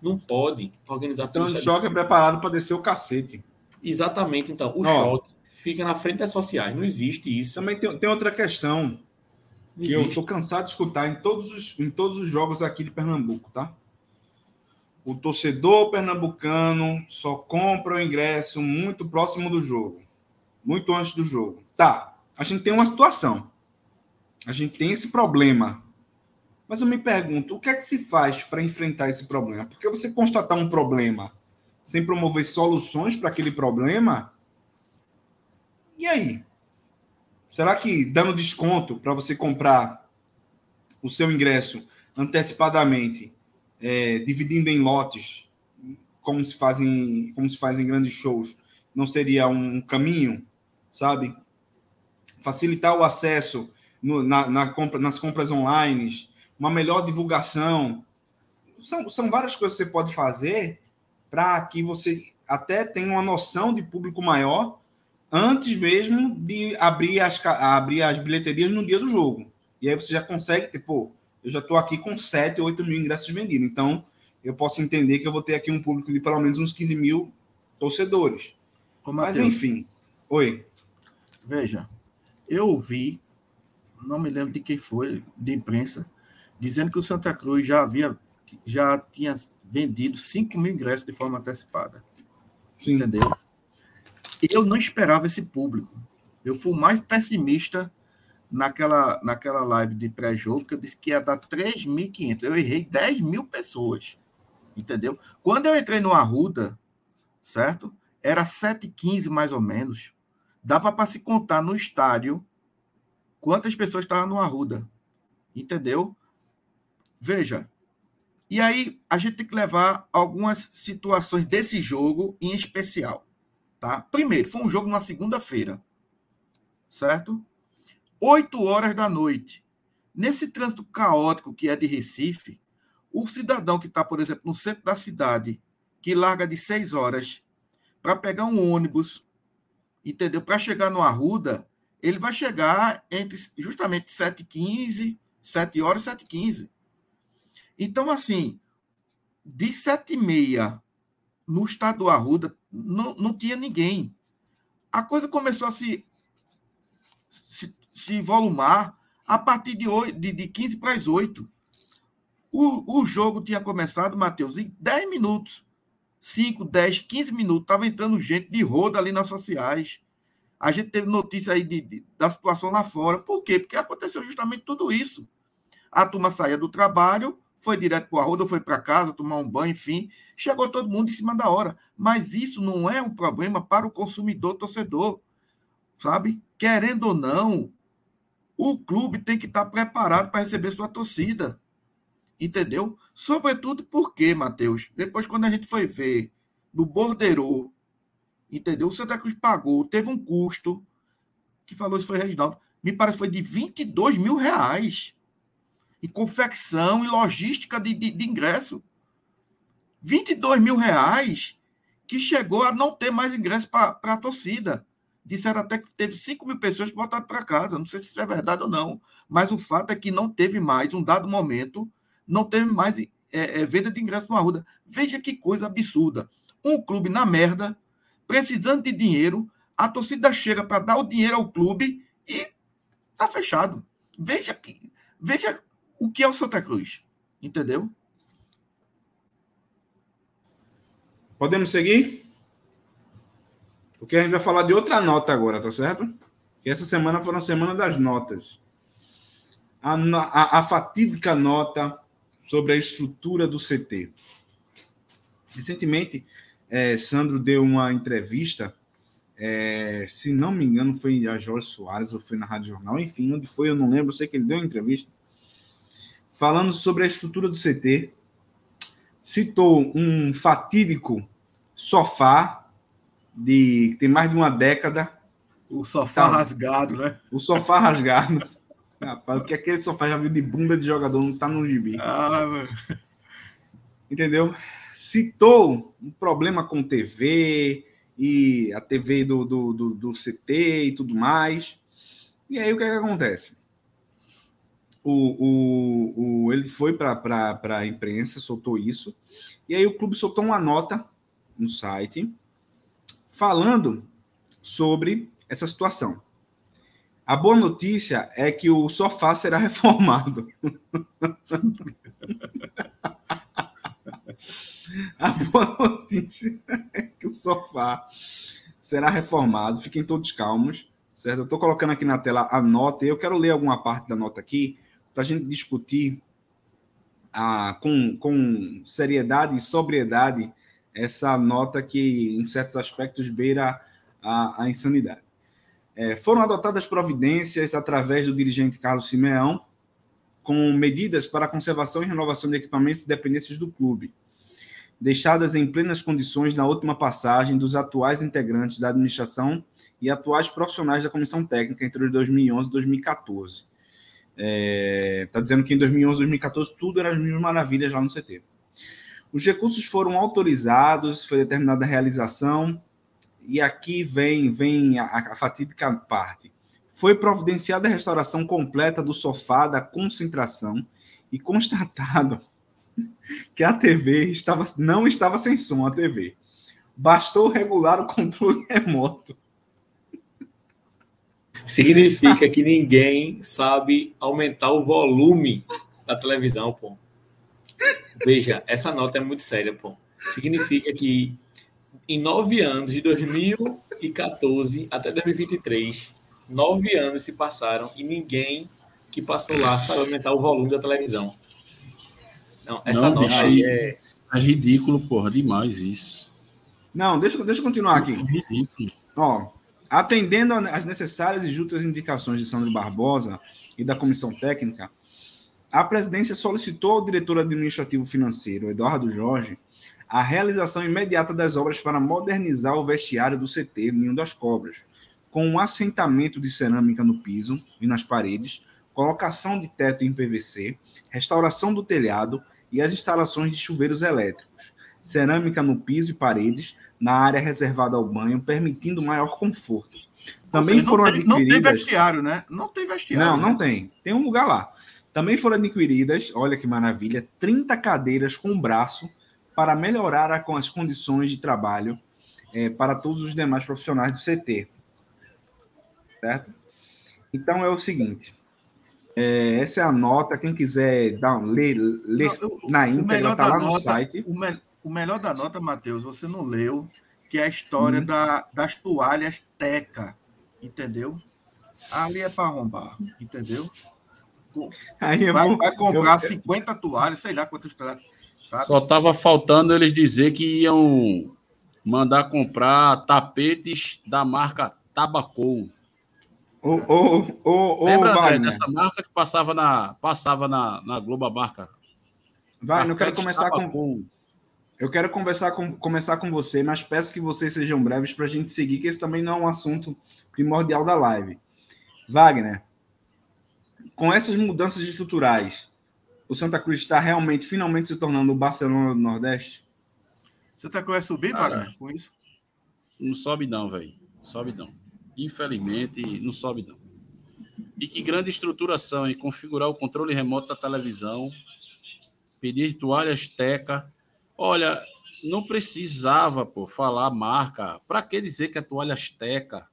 Não pode organizar então, fila. Então, o choque é preparado para descer o cacete. Exatamente. Então, o choque fica na frente das sociais. Não existe isso. Também tem, tem outra questão que eu estou cansado de escutar em todos, os, em todos os jogos aqui de Pernambuco, tá? O torcedor pernambucano só compra o ingresso muito próximo do jogo, muito antes do jogo. Tá, a gente tem uma situação, a gente tem esse problema. Mas eu me pergunto, o que é que se faz para enfrentar esse problema? Porque você constatar um problema sem promover soluções para aquele problema, e aí? Será que dando desconto para você comprar o seu ingresso antecipadamente, é, dividindo em lotes, como se fazem, como se faz em grandes shows, não seria um caminho, sabe? Facilitar o acesso no, na, na compra, nas compras online, uma melhor divulgação. São, são várias coisas que você pode fazer para que você até tenha uma noção de público maior antes mesmo de abrir as, abrir as bilheterias no dia do jogo. E aí você já consegue, tipo, eu já estou aqui com 7, 8 mil ingressos vendidos. Então, eu posso entender que eu vou ter aqui um público de pelo menos uns 15 mil torcedores. Ô, Mas, enfim. Oi. Veja, eu ouvi, não me lembro de quem foi, de imprensa, dizendo que o Santa Cruz já havia, já tinha vendido 5 mil ingressos de forma antecipada. Sim. Entendeu? Eu não esperava esse público. Eu fui mais pessimista naquela, naquela live de pré-jogo, que eu disse que ia dar 3.500. Eu errei 10 mil pessoas. Entendeu? Quando eu entrei no Arruda, certo? Era 7h15 mais ou menos. Dava para se contar no estádio quantas pessoas estavam no Arruda. Entendeu? Veja. E aí a gente tem que levar algumas situações desse jogo em especial. Tá? Primeiro, foi um jogo na segunda-feira, certo? Oito horas da noite. Nesse trânsito caótico que é de Recife, o cidadão que está, por exemplo, no centro da cidade, que larga de seis horas para pegar um ônibus, entendeu? Para chegar no Arruda, ele vai chegar entre justamente 7h15, 7 horas e 7h15. Então, assim, de 7h30 no estado do Arruda, não, não tinha ninguém. A coisa começou a se, se, se volumar a partir de, 8, de, de 15 para as 8. O, o jogo tinha começado, Matheus, em 10 minutos. 5, 10, 15 minutos. Estava entrando gente de roda ali nas sociais. A gente teve notícia aí de, de, da situação lá fora. Por quê? Porque aconteceu justamente tudo isso. A turma saía do trabalho, foi direto para o Arruda, foi para casa, tomar um banho, enfim. Chegou todo mundo em cima da hora. Mas isso não é um problema para o consumidor torcedor, sabe? Querendo ou não, o clube tem que estar preparado para receber sua torcida. Entendeu? Sobretudo porque, Matheus, depois quando a gente foi ver no Bordeiro, entendeu? O Santa Cruz pagou, teve um custo, que falou isso foi Reginaldo, me parece foi de 22 mil reais e confecção e logística de, de, de ingresso. 22 mil reais que chegou a não ter mais ingresso para a torcida. Disseram até que teve 5 mil pessoas que voltaram para casa. Não sei se isso é verdade ou não. Mas o fato é que não teve mais, um dado momento, não teve mais é, é, venda de ingresso no Arruda. Veja que coisa absurda. Um clube na merda, precisando de dinheiro, a torcida chega para dar o dinheiro ao clube e tá fechado. Veja que, veja o que é o Santa Cruz. Entendeu? Podemos seguir? Porque a gente vai falar de outra nota agora, tá certo? Que essa semana foi a semana das notas. A, a, a fatídica nota sobre a estrutura do CT. Recentemente, é, Sandro deu uma entrevista, é, se não me engano, foi a Jorge Soares ou foi na Rádio Jornal, enfim, onde foi, eu não lembro, eu sei que ele deu uma entrevista falando sobre a estrutura do CT, citou um fatídico sofá de que tem mais de uma década. O sofá Tá. rasgado, né? O sofá rasgado. Rapaz, o que aquele sofá já viu de bunda de jogador não tá no gibi. Ah, mano. Entendeu? Citou um problema com TV e a TV do, do, do, do CT e tudo mais. E aí o que, é que acontece? O, o, o, ele foi para a imprensa, soltou isso, e aí o clube soltou uma nota no site falando sobre essa situação. A boa notícia é que o sofá será reformado. A boa notícia é que o sofá será reformado. Fiquem todos calmos, certo? Eu estou colocando aqui na tela a nota e eu quero ler alguma parte da nota aqui para a gente discutir ah, com, com seriedade e sobriedade essa nota que, em certos aspectos, beira a, a insanidade. É, foram adotadas providências através do dirigente Carlos Simeão com medidas para conservação e renovação de equipamentos e dependências do clube, deixadas em plenas condições na última passagem dos atuais integrantes da administração e atuais profissionais da comissão técnica entre 2011 e 2014. É, tá dizendo que em 2011 e 2014 tudo era as mil maravilhas lá no CT. Os recursos foram autorizados, foi determinada a realização, e aqui vem, vem a, a fatídica parte. Foi providenciada a restauração completa do sofá da concentração e constatado que a TV estava, não estava sem som, a TV. Bastou regular o controle remoto. Significa que ninguém sabe aumentar o volume da televisão, pô. Veja, essa nota é muito séria, pô. Significa que em nove anos, de 2014 até 2023, nove anos se passaram e ninguém que passou lá sabe aumentar o volume da televisão. Não, essa Não, nota bicho, aí é. É ridículo, porra, demais isso. Não, deixa, deixa eu continuar aqui. É ridículo. Ó, atendendo às necessárias e justas indicações de Sandro Barbosa e da comissão técnica, a presidência solicitou ao diretor administrativo financeiro, Eduardo Jorge, a realização imediata das obras para modernizar o vestiário do CT Ninho das Cobras, com um assentamento de cerâmica no piso e nas paredes, colocação de teto em PVC, restauração do telhado e as instalações de chuveiros elétricos, cerâmica no piso e paredes, na área reservada ao banho, permitindo maior conforto. Também seja, foram não tem, não tem adquiridas. vestiário, né? Não tem vestiário. Não, né? não tem. Tem um lugar lá. Também foram adquiridas, olha que maravilha, 30 cadeiras com braço para melhorar as condições de trabalho eh, para todos os demais profissionais do CT. Certo? Então é o seguinte. eh, essa é a nota. Quem quiser dar, ler, ler Não, o- na íntegra, está lá no nota- site. O, me- o melhor da nota, Matheus, você não leu, que é a história Uhum. da- das toalhas Teca, entendeu? Ali é para arrombar, entendeu? Aí eu Vai, vou- vai comprar eu- 50 toalhas, sei lá quantas toalhas. sabe? Só tava faltando eles dizer que iam mandar comprar tapetes da marca Tabacou. Ô, ô, ô, Lembra, André, dessa marca que passava na, passava na, na Globo a marca? Wagner, eu quero começar com. Eu quero conversar com, começar com você, mas peço que vocês sejam breves para a gente seguir, que esse também não é um assunto primordial da live. Wagner, com essas mudanças estruturais, o Santa Cruz está realmente, finalmente se tornando o Barcelona do Nordeste? Você tá vai subir, Cara. Wagner, com isso? Não sobe não, velho. Sobe não. Infelizmente, não sobe não. E que grande estruturação em configurar o controle remoto da televisão, pedir toalhas Teca. Olha, não precisava, pô, falar marca. Para que dizer que é toalhas Teca?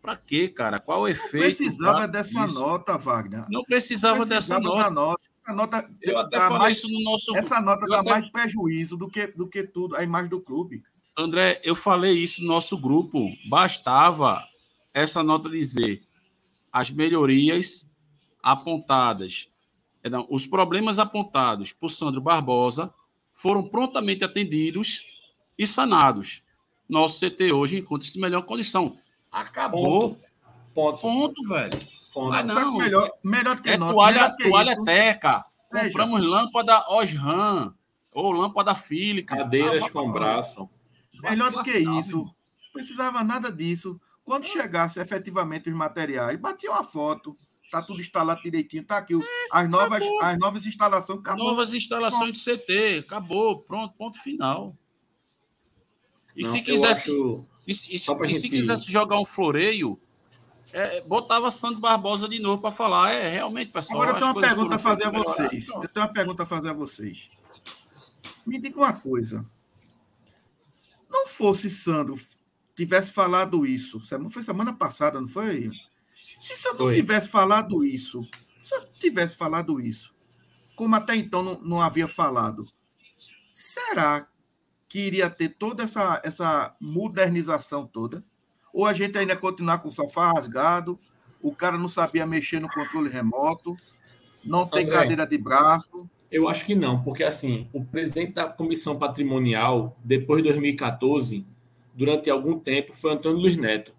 Para quê, cara? Qual o efeito? Precisava tá dessa disso? nota, Wagner. Não precisava, dessa nota. nota. A nota Eu até falei mais- isso no nosso Essa nota dá até- mais prejuízo do que, do que tudo, a imagem do clube. André, eu falei isso no nosso grupo. Bastava essa nota dizer as melhorias apontadas, não, os problemas apontados por Sandro Barbosa foram prontamente atendidos e sanados. Nosso CT hoje encontra-se em melhor condição. Acabou. Ponto. Ponto, velho. Ponto. Ah, não. Só que melhor, melhor do que É nota. toalha, melhor que toalha isso. Teca. Veja. Compramos lâmpada Osram. Ou lâmpada Philips. Cadeiras Ah, com braço. Melhor do que isso. Não precisava nada disso. Quando chegasse efetivamente os materiais, batia uma foto, tá tudo instalado direitinho, tá aqui as novas, as novas instalações, acabou. Novas instalações de CT, acabou, pronto, ponto final. E Não, se quisesse, acho- e, se- e só e se quisesse jogar um floreio, é, botava Sandro Barbosa de novo para falar. É, realmente, pessoal. Agora eu tenho uma pergunta a fazer a melhorar. vocês. Pronto. Eu tenho uma pergunta a fazer a vocês. Me diga uma coisa. Não fosse Sandro tivesse falado isso, foi semana passada, não foi? Se Sandro Foi. tivesse falado isso, se eu tivesse falado isso, como até então não, não havia falado, será que iria ter toda essa, essa modernização toda? Ou a gente ainda ia continuar com o sofá rasgado, o cara não sabia mexer no controle remoto, não tem André. cadeira de braço. Eu acho que não, porque assim, o presidente da comissão patrimonial, depois de 2014, durante algum tempo, foi Antônio Luiz Neto.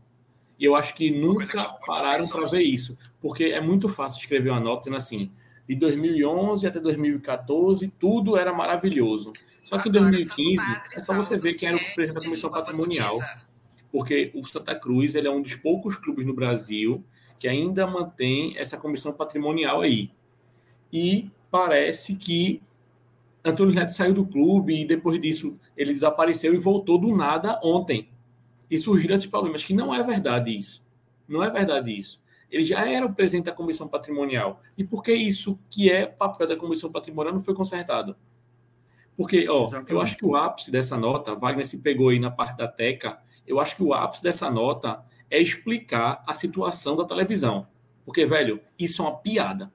E eu acho que nunca pararam para ver isso, porque é muito fácil escrever uma nota dizendo assim: de 2011 até 2014, tudo era maravilhoso. Só que em 2015, é só você ver quem era o presidente da comissão patrimonial. porque o Santa Cruz ele é um dos poucos clubes no Brasil que ainda mantém essa comissão patrimonial aí. E parece que Antônio Neto saiu do clube e depois disso ele desapareceu e voltou do nada ontem. E surgiram esses problemas, que não é verdade isso. Não é verdade isso. Ele já era o presidente da comissão patrimonial. E por que isso, que é papel da comissão patrimonial, não foi consertado? Porque, ó, Exatamente. eu acho que o ápice dessa nota, Wagner se pegou aí na parte da Teca, eu acho que o ápice dessa nota é explicar a situação da televisão. Porque, velho, isso é uma piada.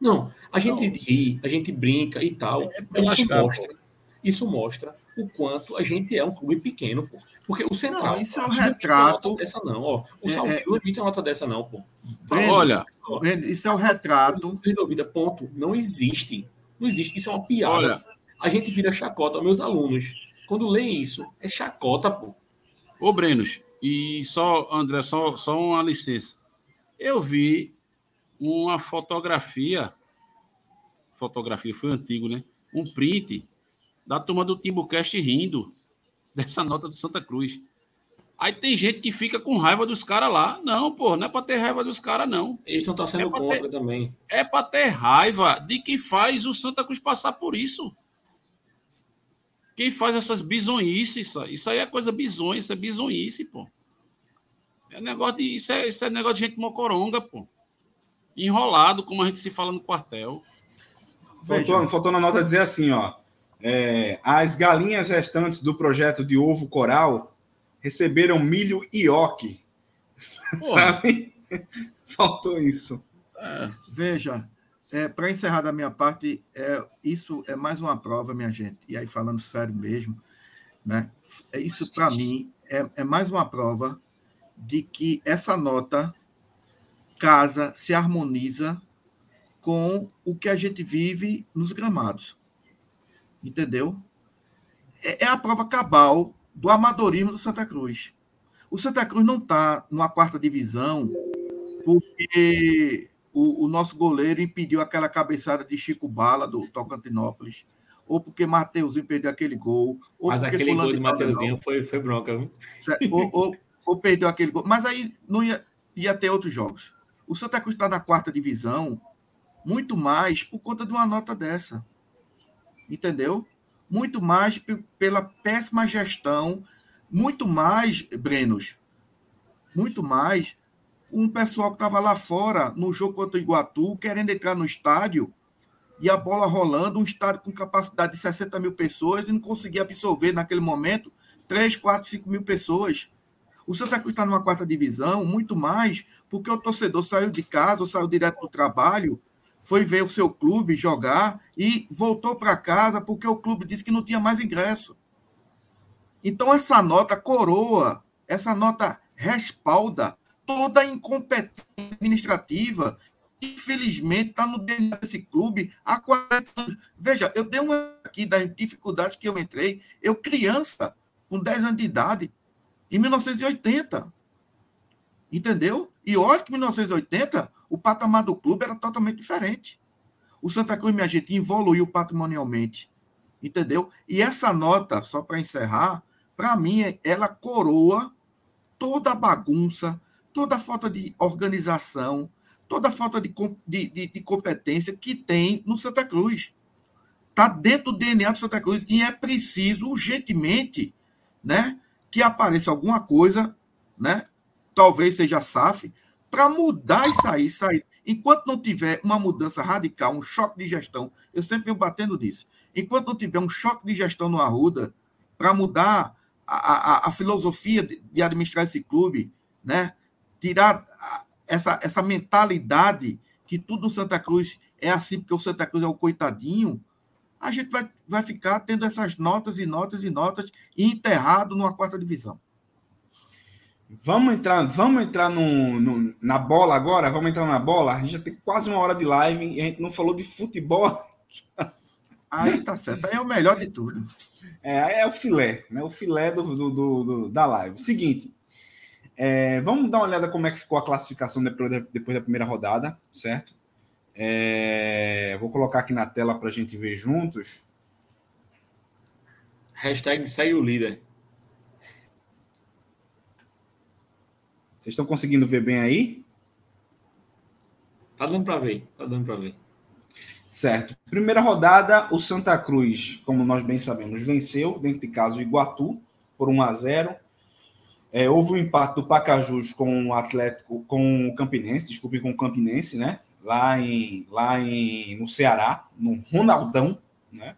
Não, a gente ri, a gente brinca e tal, mas isso mostra, isso mostra o quanto a gente é um clube pequeno, pô. Porque o Central. Não, isso é um não retrato. nota Dessa não, ó. O É, Salgueiro é- não emite uma nota dessa, não, pô. Breno, Olha, Ó, Isso é o retrato. resolvida, ponto. Não existe. Não existe. Isso é uma piada. olha, A gente vira chacota. Meus alunos, quando leem isso, é chacota, pô. Ô, Brenos, e só, André, só, só uma licença. Eu vi uma fotografia, fotografia foi antigo, né? Um print da turma do Timbucast rindo dessa nota do Santa Cruz. Aí tem gente que fica com raiva dos caras lá. Não, pô, não é pra ter raiva dos caras, não. Eles estão torcendo É pra contra também. É pra ter raiva de quem faz o Santa Cruz passar por isso. Quem faz essas bizonhices, isso, isso aí é coisa bizonha, isso é bizonhice, pô. É negócio de, isso, é, isso é negócio de gente mocoronga, pô. Enrolado, como a gente se fala no quartel. Faltou, faltou na nota dizer assim, ó. É, as galinhas restantes do projeto de ovo coral receberam milho ioki. Sabe? Faltou isso. é, Veja, para encerrar da minha parte, é, isso é mais uma prova, minha gente. E aí, falando sério mesmo, né? É Isso, para mim, é, é mais uma prova de que essa nota casa, se harmoniza com o que a gente vive nos gramados. Entendeu? É, é a prova cabal do amadorismo do Santa Cruz. O Santa Cruz não está numa quarta divisão porque o, o nosso goleiro impediu aquela cabeçada de Chico Bala do Tocantinópolis, ou porque Mateuzinho perdeu aquele gol, ou Mas porque aquele gol de Mateuzinho foi, foi bronca, viu? não, ou, ou, ou perdeu aquele gol. Mas aí não ia, ia ter outros jogos. O Santa Cruz está na quarta divisão muito mais por conta de uma nota dessa. Entendeu? Muito mais pe- pela péssima gestão, muito mais, Brenos, muito mais o pessoal que estava lá fora no jogo contra o Iguatu, querendo entrar no estádio e a bola rolando, um estádio com capacidade de 60 mil pessoas e não conseguia absorver naquele momento 3, 4, 5 mil pessoas. O Santa Cruz está numa quarta divisão, muito mais, porque o torcedor saiu de casa, ou saiu direto do trabalho, foi ver o seu clube jogar e voltou para casa porque o clube disse que não tinha mais ingresso. Então, essa nota coroa, essa nota respalda toda a incompetência administrativa. Infelizmente, está no DNA desse clube há 40 anos. Veja, eu dei uma aqui das dificuldades que eu entrei. Eu, criança, com 10 anos de idade, em 1980. Entendeu? E olha que em 1980 o patamar do clube era totalmente diferente. O Santa Cruz, minha gente, evoluiu patrimonialmente. Entendeu? E essa nota, só para encerrar, para mim, ela coroa toda a bagunça, toda a falta de organização, toda a falta de, de, de, de competência que tem no Santa Cruz. Está dentro do DNA do Santa Cruz e é preciso urgentemente né, que apareça alguma coisa, né, talvez seja SAF, para mudar isso aí, sair. Enquanto não tiver uma mudança radical, um choque de gestão, eu sempre venho batendo nisso. Enquanto não tiver um choque de gestão no Arruda, para mudar a, a, a, filosofia de, de administrar esse clube, né? tirar essa, essa mentalidade que tudo no Santa Cruz é assim, porque o Santa Cruz é o coitadinho, a gente vai, vai ficar tendo essas notas e notas e notas e enterrado numa quarta divisão. Vamos entrar, vamos entrar no, no, na bola agora? Vamos entrar na bola? A gente já tem quase uma hora de live e a gente não falou de futebol. Aí tá certo, aí é o melhor de tudo. É, é o filé, né? O filé do, do, do, do da live. Seguinte, é, vamos dar uma olhada como é que ficou a classificação depois da, depois da primeira rodada, certo? É, vou colocar aqui na tela para a gente ver juntos. Hashtag segue o líder. Vocês estão conseguindo ver bem aí? Tá dando para ver, tá dando para ver. Certo. Primeira rodada, o Santa Cruz, como nós bem sabemos, venceu, dentro de casa, o Iguatu, por 1 a 0 é, houve o um empate do Pacajus com o Atlético, com o Campinense, desculpe, com o Campinense, né? Lá, em, lá em, no Ceará, no Ronaldão, né?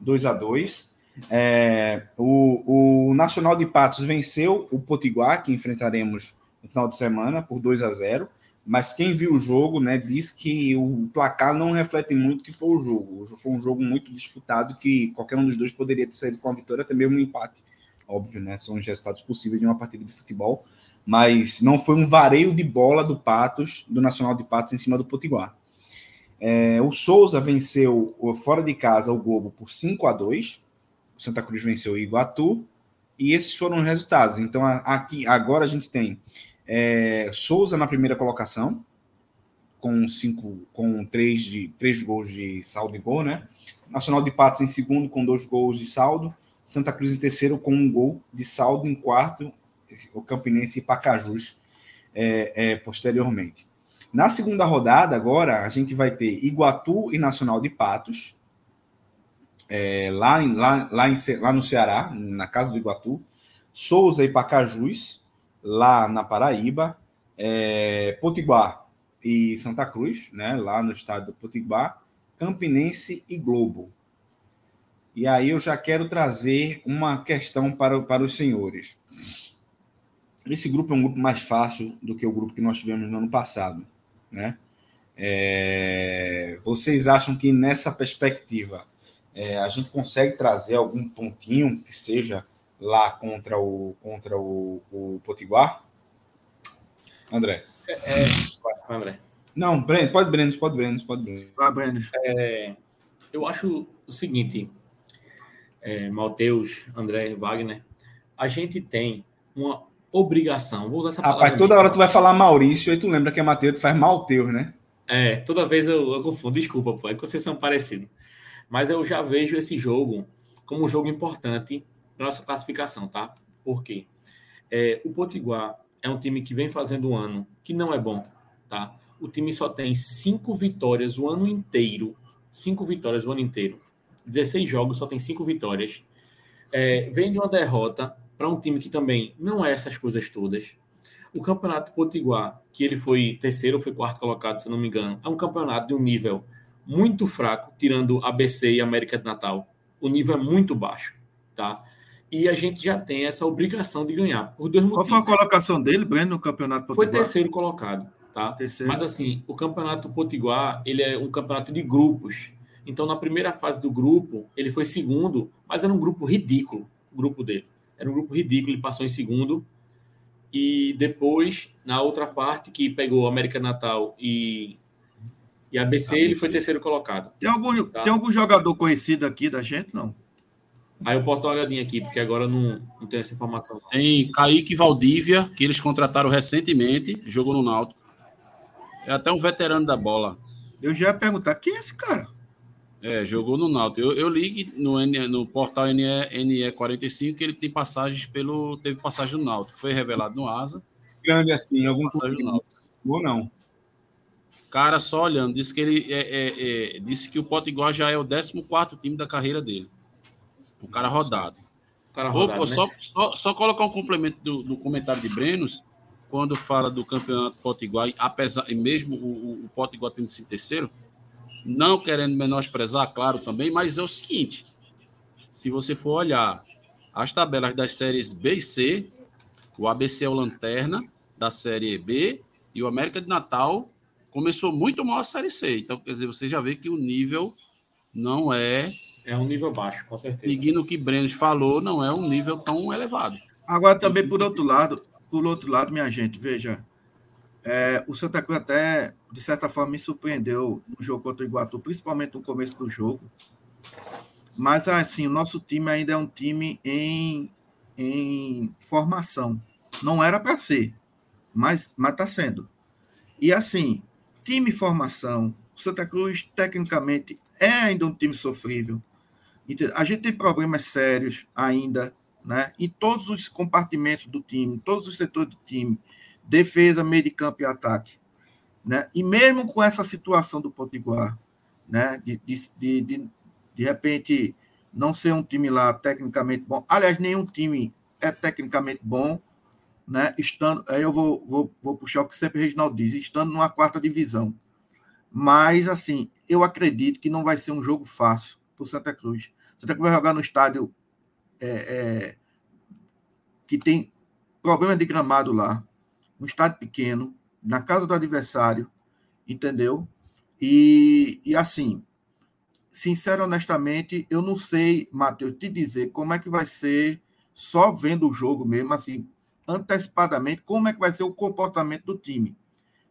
2 a 2 é, o, o Nacional de Patos venceu o Potiguar, que enfrentaremos no final de semana, por 2 a 0 mas quem viu o jogo, né, diz que o placar não reflete muito que foi o jogo. Foi um jogo muito disputado que qualquer um dos dois poderia ter saído com a vitória, até mesmo um empate óbvio, né? São os resultados possíveis de uma partida de futebol, mas não foi um vareio de bola do Patos, do Nacional de Patos, em cima do Potiguar. É, o Souza venceu fora de casa o Globo por 5 a 2 o Santa Cruz venceu o Iguatu, e esses foram os resultados. Então, aqui agora a gente tem é, Souza na primeira colocação, com cinco, com três, de, três gols de saldo e gol, né? Nacional de Patos em segundo, com dois gols de saldo. Santa Cruz em terceiro com um gol de saldo em quarto, o Campinense e Pacajus é, é, posteriormente. Na segunda rodada, agora, a gente vai ter Iguatu e Nacional de Patos, é, lá, em, lá, lá, em, lá no Ceará, na casa do Iguatu, Souza e Pacajus, lá na Paraíba, é, Potiguar e Santa Cruz, né, lá no estado do Potiguar, Campinense e Globo, e aí eu já quero trazer uma questão para, para os senhores. Esse grupo é um grupo mais fácil do que o grupo que nós tivemos no ano passado, né? É, vocês acham que nessa perspectiva é, a gente consegue trazer algum pontinho que seja lá contra o contra o, o Potiguar? André. É, é, André. Não, Breno, pode Breno, pode Breno, pode Breno. Vai, Breno. É, eu acho o seguinte, é, Mateus, André Wagner, a gente tem uma obrigação. Vou usar essa palavra. Rapaz, toda hora tu vai falar Maurício e tu lembra que é Mateus, tu faz Malteus, né? É, toda vez eu, eu confundo. Desculpa, pô, é que vocês são parecidos. Mas eu já vejo esse jogo como um jogo importante nossa classificação, tá? Por quê? É, o Potiguar é um time que vem fazendo um ano que não é bom, tá? O time só tem cinco vitórias o ano inteiro. Cinco vitórias o ano inteiro. 16 jogos, só tem 5 vitórias. É, vem de uma derrota para um time que também não é essas coisas todas. O campeonato Potiguar, que ele foi terceiro ou foi quarto colocado, se não me engano, é um campeonato de um nível muito fraco, tirando ABC e América de Natal. O nível é muito baixo, tá? E a gente já tem essa obrigação de ganhar. Por dois motivos. Qual foi a colocação dele, Breno, no campeonato Potiguar? Foi terceiro colocado, tá? Terceiro. Mas assim, o campeonato Potiguar, ele é um campeonato de grupos. Então, na primeira fase do grupo, ele foi segundo, mas era um grupo ridículo, o grupo dele. Era um grupo ridículo, ele passou em segundo. E depois, na outra parte, que pegou América Natal e, e ABC, ABC. ele foi terceiro colocado. Tem algum, tá? tem algum jogador conhecido aqui da gente, não? Aí eu posso dar uma olhadinha aqui, porque agora não, não tenho essa informação. Tem Kaique Valdívia, que eles contrataram recentemente, jogou no Náutico. É até um veterano da bola. Eu já ia perguntar, quem é esse cara? É, jogou no Náutico. Eu, eu li no, no portal NE, NE45 que ele tem passagens pelo. Teve passagem no Náutico. Foi revelado no Asa. Grande assim, algum Passagem no Náutico. ou não. Cara, só olhando, disse que ele é, é, é, disse que o Potiguar já é o 14 time da carreira dele. Um cara rodado. O cara rodado, né? só, só, só colocar um complemento do, do comentário de Brenos, quando fala do campeonato Potiguar, apesar, e mesmo o, o, o Potiguar tendo sido terceiro, não querendo menosprezar, claro, também, mas é o seguinte: se você for olhar as tabelas das séries B e C, o ABC é o Lanterna da série B e o América de Natal começou muito mal a série C. Então, quer dizer, você já vê que o nível não é, É um nível baixo, com certeza. seguindo o que Brenos falou, não é um nível tão elevado. Agora também, por outro lado, por outro lado, minha gente, veja, é, o Santa Cruz até, de certa forma, me surpreendeu no jogo contra o Iguatu, principalmente no começo do jogo. Mas, assim, o nosso time ainda é um time em, em formação. Não era para ser, mas está sendo. E, assim, time formação, o Santa Cruz, tecnicamente, é ainda um time sofrível. A gente tem problemas sérios ainda, né? Em todos os compartimentos do time, em todos os setores do time, defesa, meio de campo e ataque, né? E mesmo com essa situação do Potiguar, né? De, de, de, de, de repente não ser um time lá tecnicamente bom, aliás, nenhum time é tecnicamente bom, né? Estando, aí eu vou, vou, vou puxar o que sempre o Reginaldo diz, estando numa quarta divisão. Mas, assim, eu acredito que não vai ser um jogo fácil para o Santa Cruz. Santa Cruz vai jogar no estádio é, é, que tem problema de gramado lá, um estádio pequeno, na casa do adversário, entendeu? E, e assim, sincero, honestamente, eu não sei, Matheus, te dizer como é que vai ser, só vendo o jogo mesmo, assim, antecipadamente, como é que vai ser o comportamento do time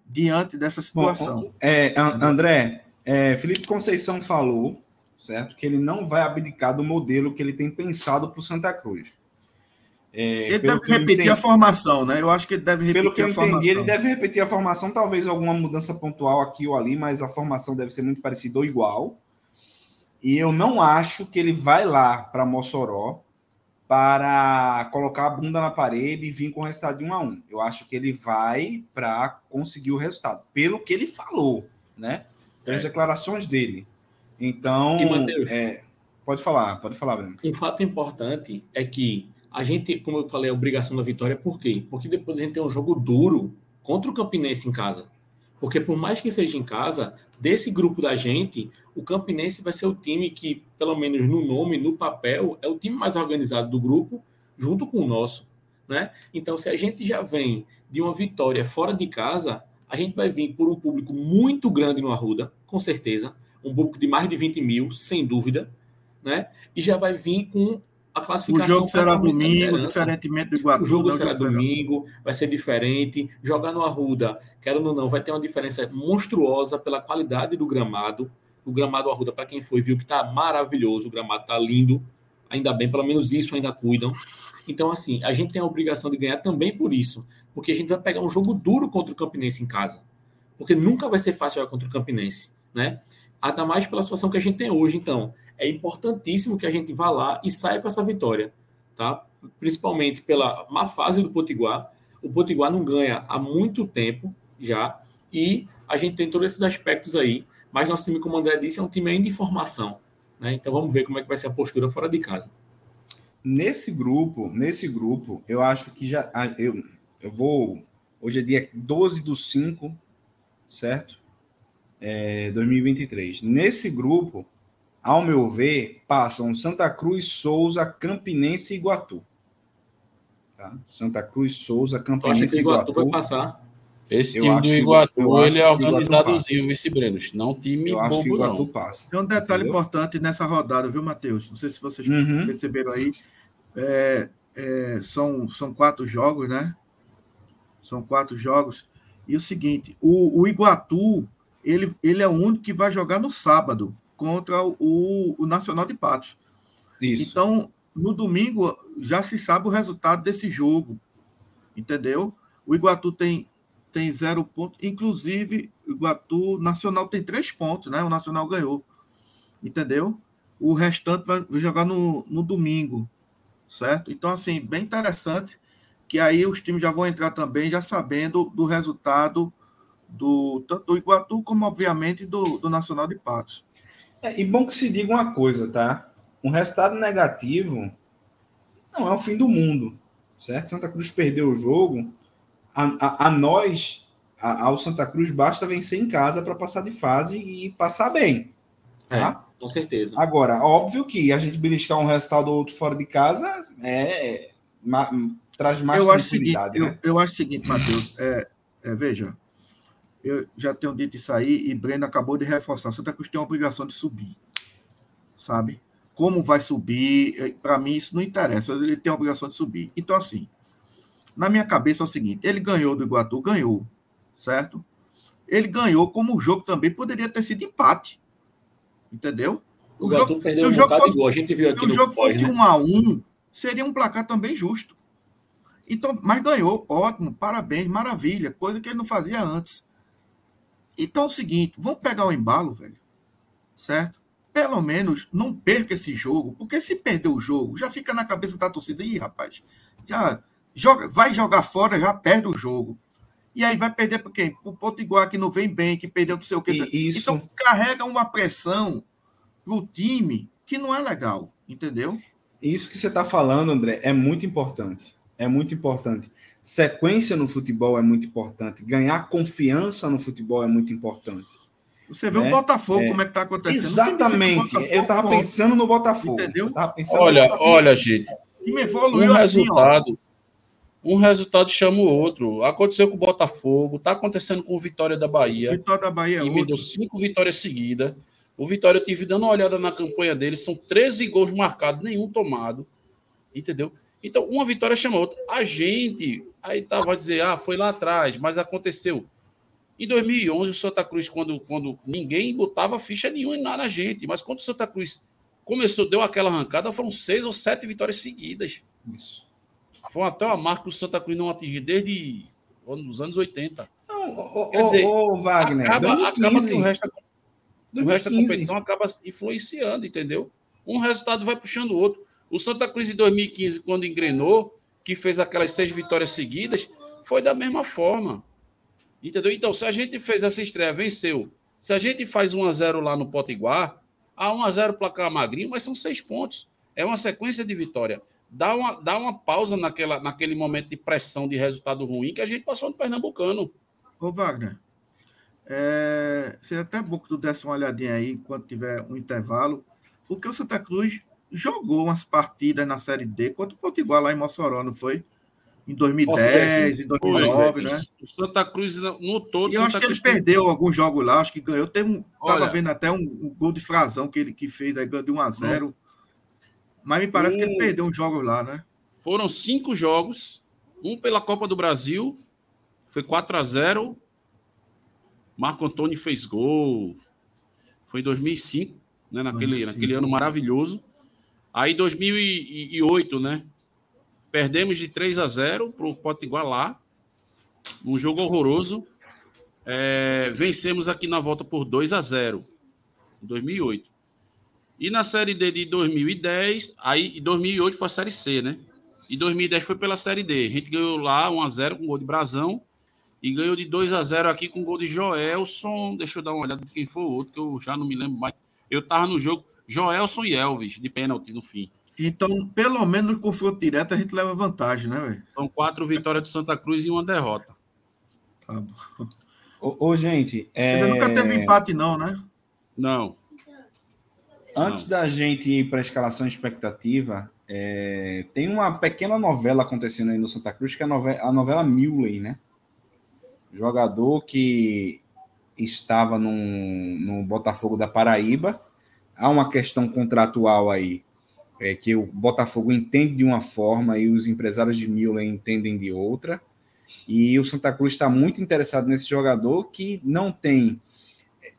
diante dessa situação. É, An- André, é, Felipe Conceição falou, certo, que ele não vai abdicar do modelo que ele tem pensado para o Santa Cruz. É, ele deve repetir entendi- a formação, né? Eu acho que ele deve repetir Pelo que eu entendi, formação. ele deve repetir a formação, talvez alguma mudança pontual aqui ou ali, mas a formação deve ser muito parecida ou igual. E eu não acho que ele vai lá para Mossoró para colocar a bunda na parede e vir com o resultado de 1 a 1. Eu acho que ele vai para conseguir o resultado, pelo que ele falou, né? Pelas É. declarações dele. Então, E, Matheus? é, pode falar, pode falar, Bruno. Um fato importante é que a gente, como eu falei, a obrigação da vitória, por quê? Porque depois a gente tem um jogo duro contra o Campinense em casa. Porque por mais que seja em casa, desse grupo da gente, o Campinense vai ser o time que, pelo menos no nome, no papel, é o time mais organizado do grupo, junto com o nosso. Né? Então, se a gente já vem de uma vitória fora de casa, a gente vai vir por um público muito grande no Arruda, com certeza. Um público de mais de 20 mil, sem dúvida. Né? E já vai vir com a O classificação. jogo será domingo, diferentemente do Iguatu. O jogo né? será domingo, vai ser diferente. Jogar no Arruda, querendo ou não, vai ter uma diferença monstruosa pela qualidade do gramado. O gramado Arruda, para quem foi, viu que tá maravilhoso, o gramado tá lindo. Ainda bem, pelo menos isso ainda cuidam. Então, assim, a gente tem a obrigação de ganhar também por isso, porque a gente vai pegar um jogo duro contra o Campinense em casa. Porque nunca vai ser fácil jogar contra o Campinense, né? Ainda mais pela situação que a gente tem hoje. Então, é importantíssimo que a gente vá lá e saia com essa vitória, tá? Principalmente pela má fase do Potiguar. O Potiguar não ganha há muito tempo já, e a gente tem todos esses aspectos aí. Mas nosso time, como o André disse, é um time ainda em formação, né? Então vamos ver como é que vai ser a postura fora de casa. Nesse grupo, nesse grupo, eu acho que já. ah, Eu, eu vou. Hoje é dia 12 do 5, certo? É, 2023. Nesse grupo, ao meu ver, passam Santa Cruz, Souza, Campinense e Iguatu. Tá? Santa Cruz, Souza, Campinense e Iguatu vai Iguatu. passar. Esse Eu time do Iguatu, ele é organizadozinho, vice Brenos. Não time Eu acho que o bobo, Iguatu não. passa. Tem um detalhe Entendeu? importante nessa rodada, viu, Matheus? Não sei se vocês Uhum. perceberam aí. É, é, são, são quatro jogos, né? São quatro jogos. E o seguinte, o, o Iguatu, ele, ele é o único que vai jogar no sábado contra o, o Nacional de Patos. Isso. Então, no domingo, já se sabe o resultado desse jogo. Entendeu? O Iguatu tem, tem zero ponto. Inclusive, Iguatu Nacional tem três pontos, né? O Nacional ganhou. entendeu? O restante vai jogar no, no domingo, certo? Então, assim, bem interessante que aí os times já vão entrar também já sabendo do resultado do tanto do Iguatu como, obviamente, do, do Nacional de Patos. É, e bom que se diga uma coisa, tá? Um resultado negativo não é o fim do mundo, certo? Santa Cruz perdeu o jogo. A, a, a nós, a, ao Santa Cruz, basta vencer em casa para passar de fase e passar bem. É, tá? com certeza. Agora, óbvio que a gente beliscar um resultado ou outro fora de casa é, ma, traz mais eu tranquilidade. Acho seguinte, né? eu, eu acho o seguinte, Matheus, é, é, veja, eu já tenho dito isso aí e Breno acabou de reforçar. Santa Cruz tem a obrigação de subir, sabe? Como vai subir, é, para mim isso não interessa. Ele tem a obrigação de subir. Então, assim, na minha cabeça é o seguinte: ele ganhou do Iguatu, ganhou, certo? Ele ganhou como o jogo também poderia ter sido empate, entendeu? O, o jogo, se o jogo fosse, a gente viu se o jogo fosse né? um a um, seria um placar também justo. Então, mas ganhou, ótimo, parabéns, maravilha, coisa que ele não fazia antes. Então é o seguinte, vamos pegar o embalo, velho. Certo? Pelo menos não perca esse jogo, porque se perder o jogo, já fica na cabeça da torcida. Ih, rapaz, já joga, vai jogar fora, já perde o jogo. E aí vai perder para quem? Para o Potiguar, que não vem bem, que perdeu não sei o que. Isso. Então carrega uma pressão para o time que não é legal, entendeu? Isso que você está falando, André, é muito importante é muito importante. Sequência no futebol é muito importante. Ganhar confiança no futebol é muito importante. Você vê né? o Botafogo, é. como é que está acontecendo. Exatamente. eu estava pensando no Botafogo. Entendeu? olha, olha, gente. E me evoluiu assim, resultado, ó. Um resultado chama o outro. Aconteceu com o Botafogo, está acontecendo com o Vitória da Bahia. Vitória da Bahia é me deu cinco vitórias seguidas. O Vitória, eu tive dando uma olhada na campanha dele, são 13 gols marcados, nenhum tomado. Entendeu? Então, uma vitória chama outra. A gente, aí tá, a dizer, ah, foi lá atrás, mas aconteceu. Em 2011, o Santa Cruz, quando, quando ninguém botava ficha nenhuma na gente, mas quando o Santa Cruz começou, deu aquela arrancada, foram seis ou sete vitórias seguidas. Isso. Foi até uma marca que o Santa Cruz não atingiu desde os anos 80. Não, Quer dizer, ô, Wagner, acaba, acaba que o resto, o resto da competição acaba influenciando, entendeu? Um resultado vai puxando o outro. O Santa Cruz em 2015, quando engrenou, que fez aquelas seis vitórias seguidas, foi da mesma forma. Entendeu? Então, se a gente fez essa estreia, venceu. Se a gente faz 1 a 0 lá no Potiguar, a 1 a 0 placar magrinho, mas são seis pontos. É uma sequência de vitória. Dá uma, dá uma pausa naquela, naquele momento de pressão de resultado ruim que a gente passou no Pernambucano. Ô, Wagner, é, seria até bom que tu desse uma olhadinha aí enquanto tiver um intervalo, porque o Santa Cruz jogou umas partidas na Série D contra o Potiguar lá em Mossoró, não foi? Em 2010, em 2009, foi, né? O Santa Cruz no todo. E eu Santa acho que Cruz ele perdeu alguns jogos lá, acho que ganhou. Teve um, Olha, tava vendo até um, um, gol de Frazão que ele que fez, aí ganhou de 1 a 0 Mas me parece um, que ele perdeu uns jogos lá, né? Foram cinco jogos, um pela Copa do Brasil, foi 4 a 0 Marco Antônio fez gol. Foi em 2005, né? Naquele, 2005. naquele ano maravilhoso. Aí, 2008, né? Perdemos de 3 a 0 para o Potiguar lá. Um jogo horroroso. É, vencemos aqui na volta por 2 a 0 em 2008. E na Série D de 2010, aí em 2008 foi a Série C, né? E 2010 foi pela Série D. A gente ganhou lá 1 a 0 com gol de Brasão e ganhou de 2 a 0 aqui com gol de Joelson. Deixa eu dar uma olhada de quem foi o outro, que eu já não me lembro mais. Eu tava no jogo. Joelson e Elvis, de pênalti no fim. Então, pelo menos no confronto direto, a gente leva vantagem, né, velho? São quatro vitórias de Santa Cruz e uma derrota. Tá bom. Ô, ô gente. É... nunca teve empate, não, né? Não. Antes da gente ir para a escalação expectativa, é... tem uma pequena novela acontecendo aí no Santa Cruz, que é a novela, a novela Muley, né? Jogador que estava no, no Botafogo da Paraíba há uma questão contratual aí, é, que o Botafogo entende de uma forma e os empresários de Miller entendem de outra. E o Santa Cruz está muito interessado nesse jogador que não tem,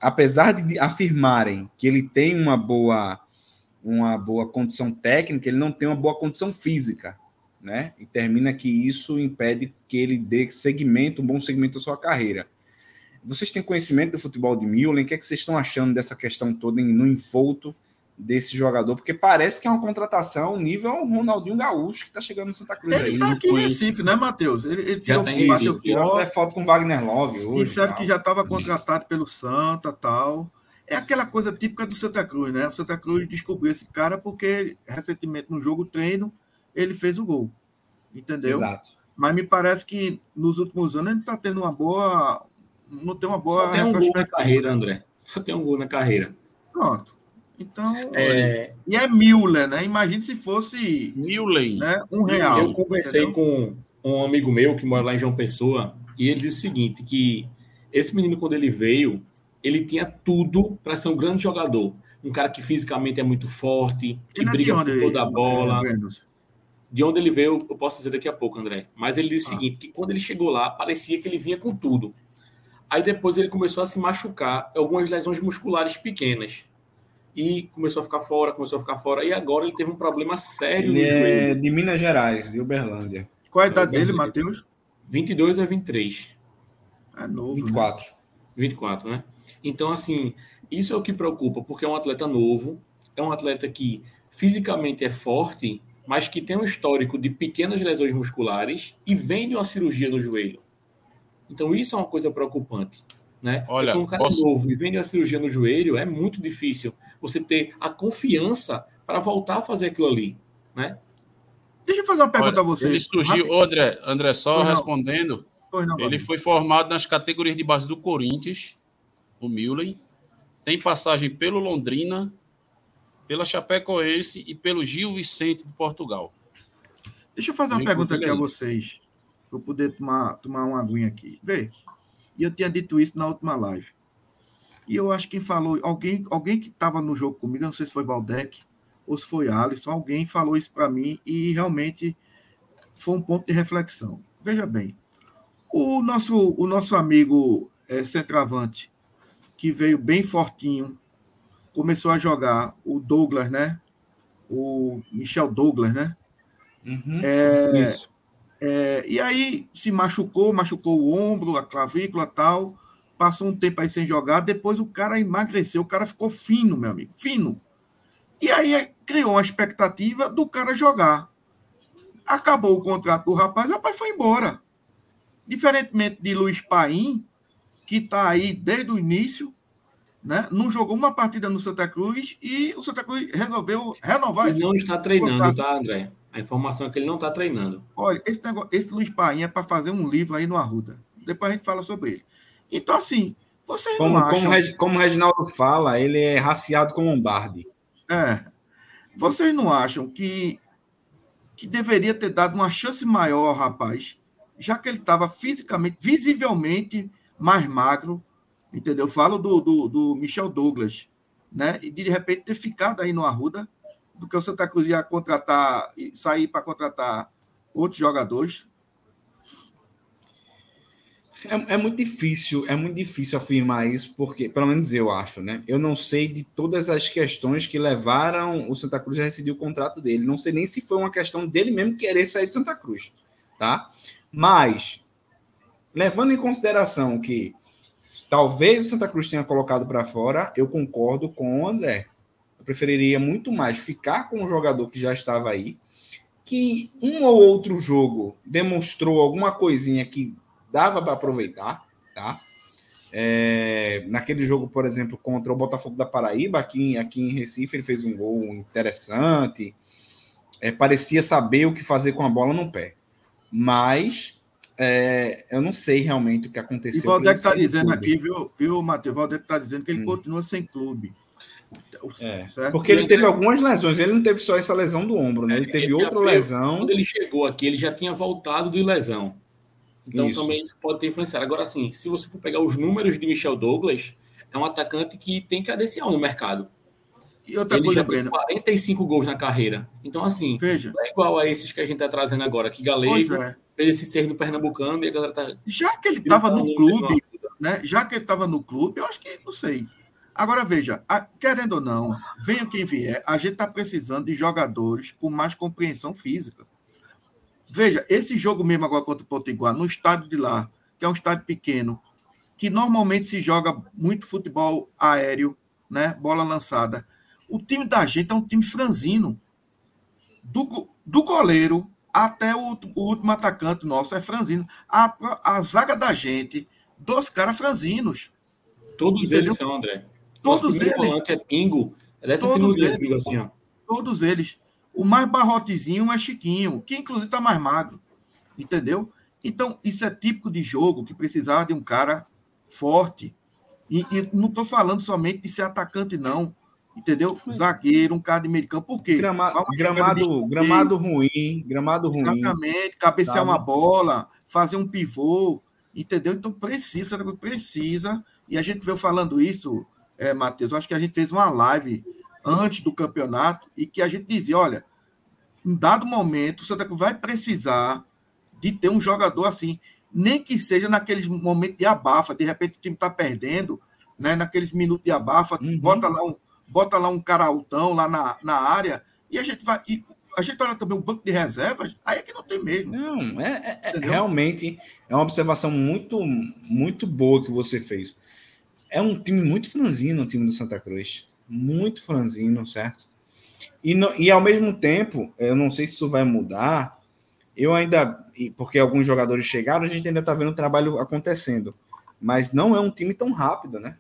apesar de afirmarem que ele tem uma boa, uma boa condição técnica, ele não tem uma boa condição física, né? E termina que isso impede que ele dê segmento, um bom segmento à sua carreira. Vocês têm conhecimento do futebol de Milen? O que, é que vocês estão achando dessa questão toda no envolto desse jogador? Porque parece que é uma contratação nível Ronaldinho Gaúcho que está chegando no Santa Cruz. Ele está aqui em Recife, né, Matheus? Ele, ele já tem bateu foto, até foto com Wagner Love hoje. Disseram que já estava contratado pelo Santa tal. É aquela coisa típica do Santa Cruz, né? O Santa Cruz descobriu esse cara porque recentemente no jogo treino ele fez o gol. Entendeu? Exato. Mas me parece que nos últimos anos ele está tendo uma boa. Não tem uma boa. Só tem um gol na carreira, André. Só tem um gol na carreira. Pronto. Então. É... E é Müller, né? Imagine se fosse. Müller. Né? Um real. Eu conversei entendeu? com um amigo meu que mora lá em João Pessoa e ele disse o seguinte: que esse menino, quando ele veio, ele tinha tudo para ser um grande jogador. Um cara que fisicamente é muito forte, que briga por toda a bola. É, de onde ele veio, eu posso dizer daqui a pouco, André. Mas ele disse ah. o seguinte: que quando ele chegou lá, parecia que ele vinha com tudo. Aí depois ele começou a se machucar, algumas lesões musculares pequenas. E começou a ficar fora, começou a ficar fora. E agora ele teve um problema sério ele no joelho. É de Minas Gerais, de Uberlândia. Qual a idade é dele, Matheus? 22 a 23. É novo. 24. Né? 24, né? Então, assim, isso é o que preocupa, porque é um atleta novo, é um atleta que fisicamente é forte, mas que tem um histórico de pequenas lesões musculares e vem de uma cirurgia no joelho. Então isso é uma coisa preocupante. Né? Olha, Porque um cara posso... novo e vem de uma cirurgia no joelho, é muito difícil você ter a confiança para voltar a fazer aquilo ali. Né? Deixa eu fazer uma pergunta Olha, a você. Ele surgiu, André, André, só respondendo. Não, ele foi formado nas categorias de base do Corinthians, o Müller. Tem passagem pelo Londrina, pela Chapecoense e pelo Gil Vicente de Portugal. Deixa eu fazer uma pergunta aqui a vocês, para eu poder tomar, tomar uma aguinha aqui. Vê, e eu tinha dito isso na última live. E eu acho que quem falou, alguém, alguém que estava no jogo comigo, não sei se foi Valdec ou se foi Alisson, alguém falou isso para mim e realmente foi um ponto de reflexão. Veja bem, o nosso, o nosso amigo é, centroavante, que veio bem fortinho começou a jogar o Douglas, né? O Michel Douglas, né? Uhum, é, isso. É, e aí se machucou, machucou o ombro, a clavícula tal. Passou um tempo aí sem jogar. Depois o cara emagreceu, o cara ficou fino, meu amigo, fino. E aí criou uma expectativa do cara jogar. Acabou o contrato do rapaz, o rapaz foi embora. Diferentemente de Luiz Paim, que está aí desde o início, né? Não jogou uma partida no Santa Cruz e o Santa Cruz resolveu renovar Ele não está treinando, contrato. tá, André? A informação é que ele não está treinando. Olha, esse, negócio, esse Luiz Painha é para fazer um livro aí no Arruda. Depois a gente fala sobre ele. Então, assim, vocês como, não acham... Como, como o Reginaldo fala, ele é raciado como um barde. É. Vocês não acham que, que deveria ter dado uma chance maior ao rapaz, já que ele estava fisicamente, visivelmente mais magro, Entendeu? Falo do, do, do, Michel Douglas, né? E de repente ter ficado aí no Arruda, do que o Santa Cruz ia contratar, sair para contratar outros jogadores. É, é, muito difícil, é muito difícil afirmar isso, porque, pelo menos eu acho, né? Eu não sei de todas as questões que levaram o Santa Cruz a rescindir o contrato dele. Não sei nem se foi uma questão dele mesmo querer sair de Santa Cruz, tá? Mas, levando em consideração que Talvez o Santa Cruz tenha colocado para fora, eu concordo com o André. Eu preferiria muito mais ficar com o jogador que já estava aí, que um ou outro jogo demonstrou alguma coisinha que dava para aproveitar, tá? É, naquele jogo, por exemplo, contra o Botafogo da Paraíba, aqui, aqui em Recife, ele fez um gol interessante. É, parecia saber o que fazer com a bola no pé. Mas é, eu não sei realmente o que aconteceu. E Valdec está dizendo aqui, viu, viu Matheus? Valdec está dizendo que ele hum. continua sem clube. É, porque ele teve algumas lesões, ele não teve só essa lesão do ombro, né? Ele teve ele outra lesão. Quando ele chegou aqui, ele já tinha voltado de lesão. Então isso. também isso pode ter influenciado. Agora, assim, se você for pegar os números de Michel Douglas, é um atacante que tem credencial no mercado. E outra ele coisa, já tem 45 gols na carreira. Então, assim, Veja. não é igual a esses que a gente está trazendo agora, que Galego é. fez esse ser no Pernambucano e a galera tá. Já que ele estava no clube, né? Já que ele estava no clube, eu acho que não sei. Agora, veja, a, querendo ou não, venha quem vier, a gente está precisando de jogadores com mais compreensão física. Veja, esse jogo mesmo agora contra o Potiguar, no estádio de lá, que é um estádio pequeno, que normalmente se joga muito futebol aéreo, né? Bola lançada. O time da gente é um time franzino. Do, do goleiro até o, o último atacante nosso é franzino. A, a zaga da gente, dos caras franzinos. Todos Entendeu? eles são, André. Todos eles. volante é pingo. É dessa todos eles, pingo assim, ó. Todos eles. O mais barrotezinho é Chiquinho, que inclusive está mais magro. Entendeu? Então, isso é típico de jogo que precisava de um cara forte. E, e não estou falando somente de ser atacante, não. Entendeu? Zagueiro, um cara de meio campo. Por quê? Grama, gramado, gramado ruim, gramado ruim. Exatamente, cabecear tá. uma bola, fazer um pivô, entendeu? Então precisa, precisa. E a gente veio falando isso, é, Matheus. Acho que a gente fez uma live antes do campeonato e que a gente dizia: olha, em dado momento, o Santa Cruz vai precisar de ter um jogador assim, nem que seja naqueles momentos de abafa, de repente o time está perdendo, né? Naqueles minutos de abafa, uhum. bota lá um bota lá um cara altão lá na, na área e a gente vai. E a gente olha também o banco de reservas, aí é que não tem mesmo. Não, é, é, é realmente é uma observação muito, muito boa que você fez. É um time muito franzino, o time do Santa Cruz. Muito franzino, certo? E, no, e ao mesmo tempo, eu não sei se isso vai mudar. Eu ainda, porque alguns jogadores chegaram, a gente ainda está vendo o trabalho acontecendo. Mas não é um time tão rápido, né?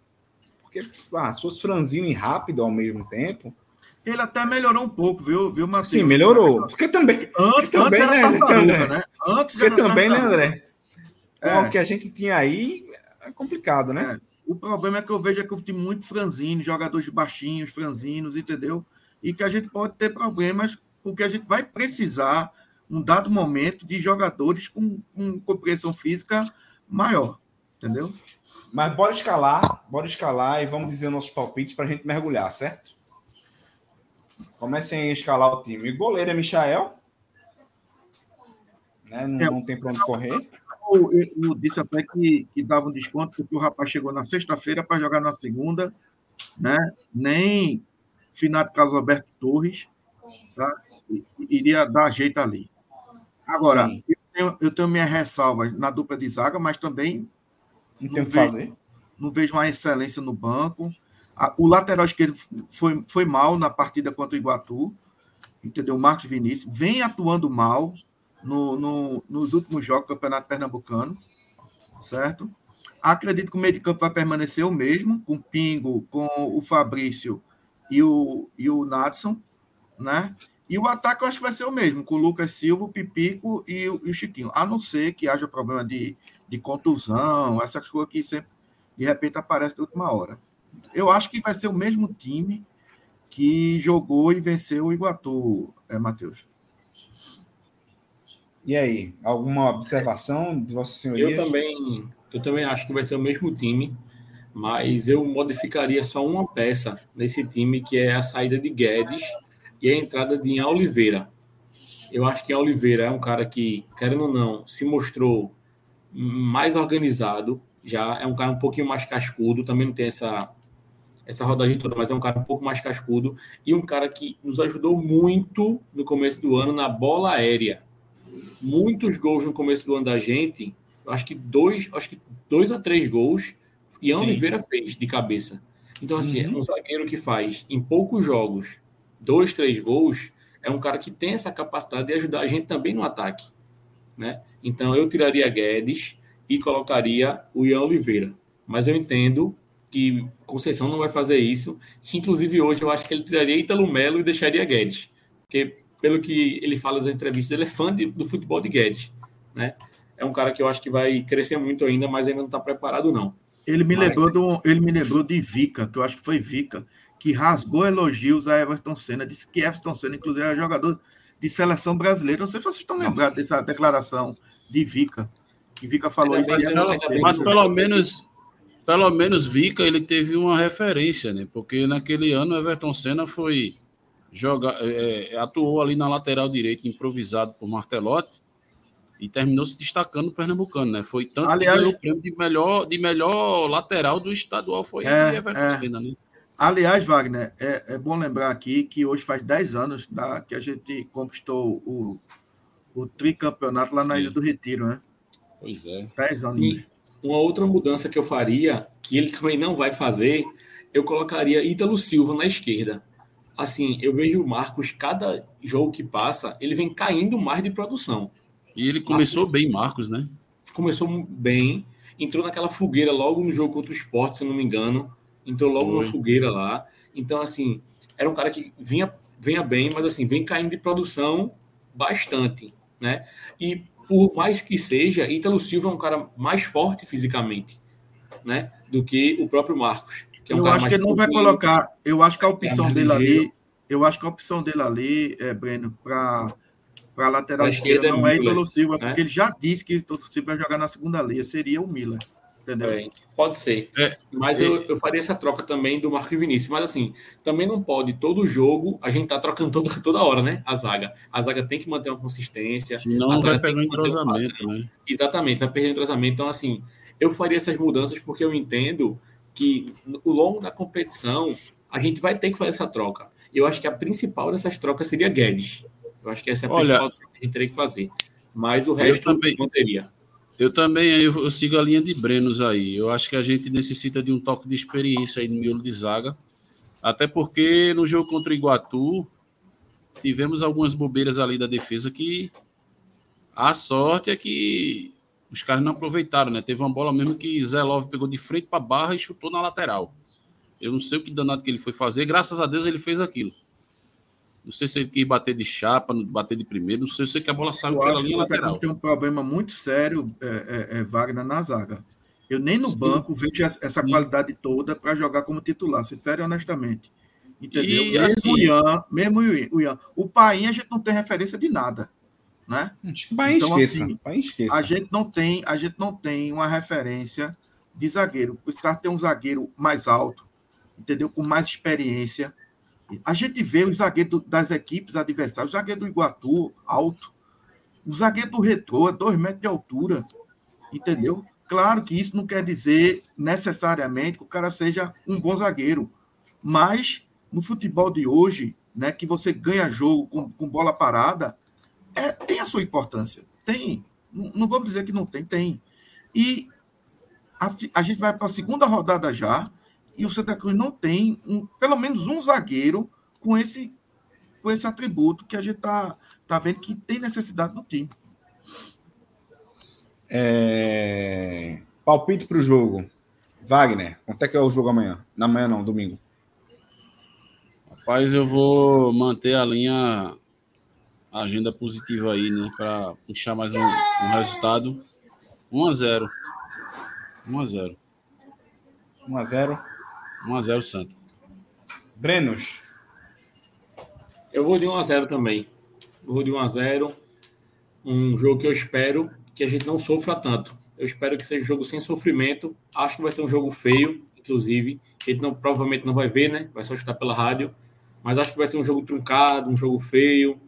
Porque ah, se fosse franzino e rápido ao mesmo tempo. Ele até melhorou um pouco, viu, viu Matheus? Sim, melhorou. Porque também. Antes, porque também, antes né, também, né? Antes porque também, né, André? É. O que a gente tinha aí é complicado, né? É. O problema é que eu vejo é que eu time muito franzino, jogadores baixinhos, franzinos, entendeu? E que a gente pode ter problemas, porque a gente vai precisar, um dado momento, de jogadores com, com compreensão física maior, entendeu? Mas bora escalar, bora escalar e vamos dizer nossos palpites para a gente mergulhar, certo? Comecem a escalar o time. O goleiro é Michael. Né? Não, é, não tem para onde correr. Eu, eu, disse até que, que dava um desconto, porque o rapaz chegou na sexta-feira para jogar na segunda, né? Nem finado Carlos Alberto Torres, tá? iria dar jeito ali. Agora, eu tenho, eu tenho minhas ressalvas na dupla de zaga, mas também não tem o que fazer. Não vejo uma excelência no banco. O lateral esquerdo foi, foi mal na partida contra o Iguatu. Entendeu? O Marcos Vinícius vem atuando mal no, no, nos últimos jogos do Campeonato Pernambucano. Certo? Acredito que o meio de campo vai permanecer o mesmo, com o Pingo, com o Fabrício e o, e o Nadson, né? E o ataque eu acho que vai ser o mesmo, com o Lucas Silva, o Pipico e o, e o Chiquinho. A não ser que haja problema de, de contusão, essas coisas que sempre, de repente, aparecem na última hora. Eu acho que vai ser o mesmo time que jogou e venceu o Iguatu, é, Matheus. E aí, alguma observação de Vossa Senhoria? Eu também, eu também acho que vai ser o mesmo time, mas eu modificaria só uma peça nesse time, que é a saída de Guedes e a entrada de Ian Oliveira. Eu acho que a Oliveira é um cara que, querendo ou não, se mostrou mais organizado, já é um cara um pouquinho mais cascudo, também não tem essa essa rodagem toda, mas é um cara um pouco mais cascudo e um cara que nos ajudou muito no começo do ano na bola aérea. Muitos gols no começo do ano da gente, acho que dois, acho que dois a três gols Ian Sim. Oliveira fez de cabeça. Então assim, uhum. é um zagueiro que faz em poucos jogos dois, três gols, é um cara que tem essa capacidade de ajudar a gente também no ataque, né? Então eu tiraria Guedes e colocaria o Ian Oliveira. Mas eu entendo que Conceição não vai fazer isso. Inclusive hoje eu acho que ele tiraria Ítalo Melo e deixaria Guedes. Porque pelo que ele fala nas entrevistas, ele é fã de, do futebol de Guedes, né? É um cara que eu acho que vai crescer muito ainda, mas ainda não está preparado não. Ele me mas... lembrou do, ele me lembrou de Vica, que eu acho que foi Vica, que rasgou elogios a Everton Senna, disse que Everton Senna inclusive é jogador de seleção brasileira. Não sei se vocês estão lembrados dessa declaração de Vica. Que Vica falou isso. Mas, mas pelo menos, pelo menos Vica ele teve uma referência, né? Porque naquele ano o Everton Senna foi jogar, é, é, atuou ali na lateral direita, improvisado por Martelotti e terminou se destacando no Pernambucano, né? Foi tanto Aliás, que o prêmio de melhor, de melhor lateral do estadual foi é, Everton é. Senna, né? Aliás, Wagner, é, é, bom lembrar aqui que hoje faz 10 anos da, que a gente conquistou o, o tricampeonato lá na Sim. Ilha do Retiro, né? Pois é. 10 anos. Sim. Uma outra mudança que eu faria, que ele também não vai fazer, eu colocaria Ítalo Silva na esquerda. Assim, eu vejo o Marcos, cada jogo que passa, ele vem caindo mais de produção. E ele começou Marcos, bem, Marcos, né? Começou bem, entrou naquela fogueira logo no jogo contra o Sport, se eu não me engano. Entrou logo Foi. na fogueira lá. Então, assim, era um cara que vinha, vinha bem, mas assim, vem caindo de produção bastante, né? E por mais que seja, Ítalo Silva é um cara mais forte fisicamente, né? Do que o próprio Marcos. É um eu acho que ele não vai colocar. Eu acho que a opção é dele ali. Eu acho que a opção dele ali, é, Breno, para para lateral esquerda não é Ítalo Silva, né? porque ele já disse que Ítalo Silva vai jogar na segunda linha, seria o Miller. Entendeu? É, pode ser. É, mas é. eu, eu faria essa troca também do Marco Vinícius. Mas assim, também não pode todo jogo a gente tá trocando toda, toda hora, né? A zaga. A zaga tem que manter uma consistência. Senão vai perder o entrosamento, né? Exatamente, vai perder o entrosamento. Então, assim, eu faria essas mudanças porque eu entendo que no longo da competição a gente vai ter que fazer essa troca. Eu acho que a principal dessas trocas seria Guedes. Eu acho que essa é a Olha, principal que a gente teria que fazer. Mas o resto também, não teria. Eu também eu, eu, sigo a linha de Brenos aí. Eu acho que a gente necessita de um toque de experiência aí no miolo de zaga. Até porque no jogo contra o Iguatu tivemos algumas bobeiras ali da defesa que a sorte é que os caras não aproveitaram, né? Teve uma bola mesmo que Zé Love pegou de frente para a barra e chutou na lateral. Eu não sei o que danado que ele foi fazer, graças a Deus ele fez aquilo. Não sei se ele quis bater de chapa, bater de primeiro, não sei se que a bola saiu pela linha lateral. Tem um problema muito sério, é, é, é, Wagner, na zaga. Eu nem no Sim. banco vejo essa Sim. qualidade toda para jogar como titular, sincero e honestamente. Entendeu? E, mesmo, assim, o Ian, mesmo o Ian. O Paim a gente não tem referência de nada. Né? Então, esqueça. Assim, esqueça. A gente não tem, a gente não tem uma referência de zagueiro. Os caras têm um zagueiro mais alto, entendeu? Com mais experiência a gente vê os zagueiros das equipes adversárias, o zagueiro do Iguatu, alto, o zagueiro do Retrô, dois metros de altura, entendeu? Claro que isso não quer dizer necessariamente que o cara seja um bom zagueiro, mas no futebol de hoje, né, que você ganha jogo com, com bola parada, é, tem a sua importância. Tem. Não, não vamos dizer que não tem, tem. E a, a gente vai para a segunda rodada já, e o Santa Cruz não tem um, pelo menos um zagueiro com esse, com esse atributo que a gente está tá vendo que tem necessidade no time. É... Palpite para o jogo. Wagner, quanto é que é o jogo amanhã? Na manhã não, domingo. Rapaz, eu vou manter a linha, agenda positiva aí, né? Para puxar mais um, um resultado. 1 a 0 1 a 0 1 a 0 1x0 Santa. Brenos. Eu vou de 1x0 também. Vou de 1x0. Um jogo que eu espero que a gente não sofra tanto. Eu espero que seja um jogo sem sofrimento. Acho que vai ser um jogo feio, inclusive. A gente não, provavelmente não vai ver, né? Vai só escutar pela rádio. Mas acho que vai ser um jogo truncado, um jogo feio,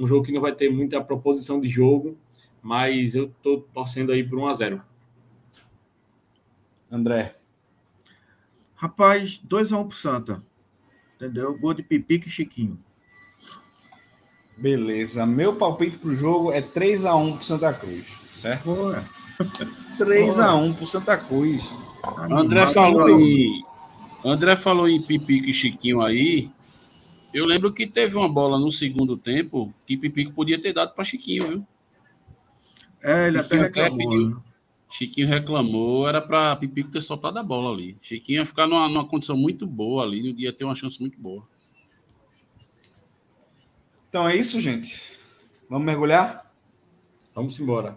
um jogo que não vai ter muita proposição de jogo. Mas eu tô torcendo aí por 1x0. André. Rapaz, 2x1 um pro Santa. Entendeu? Gol de Pipique e Chiquinho. Beleza. Meu palpite pro jogo é 3x1 pro Santa Cruz, certo? Boa. 3x1 pro Santa Cruz. André falou em. André falou em Pipico e Chiquinho aí. Eu lembro que teve uma bola no segundo tempo que Pipico podia ter dado para Chiquinho, viu? É, ele Chiquinho até reclamou. Né? Chiquinho reclamou, era para Pipico ter soltado a bola ali. Chiquinho ia ficar numa, numa condição muito boa ali, ia ter uma chance muito boa. Então é isso, gente. Vamos mergulhar? Vamos embora.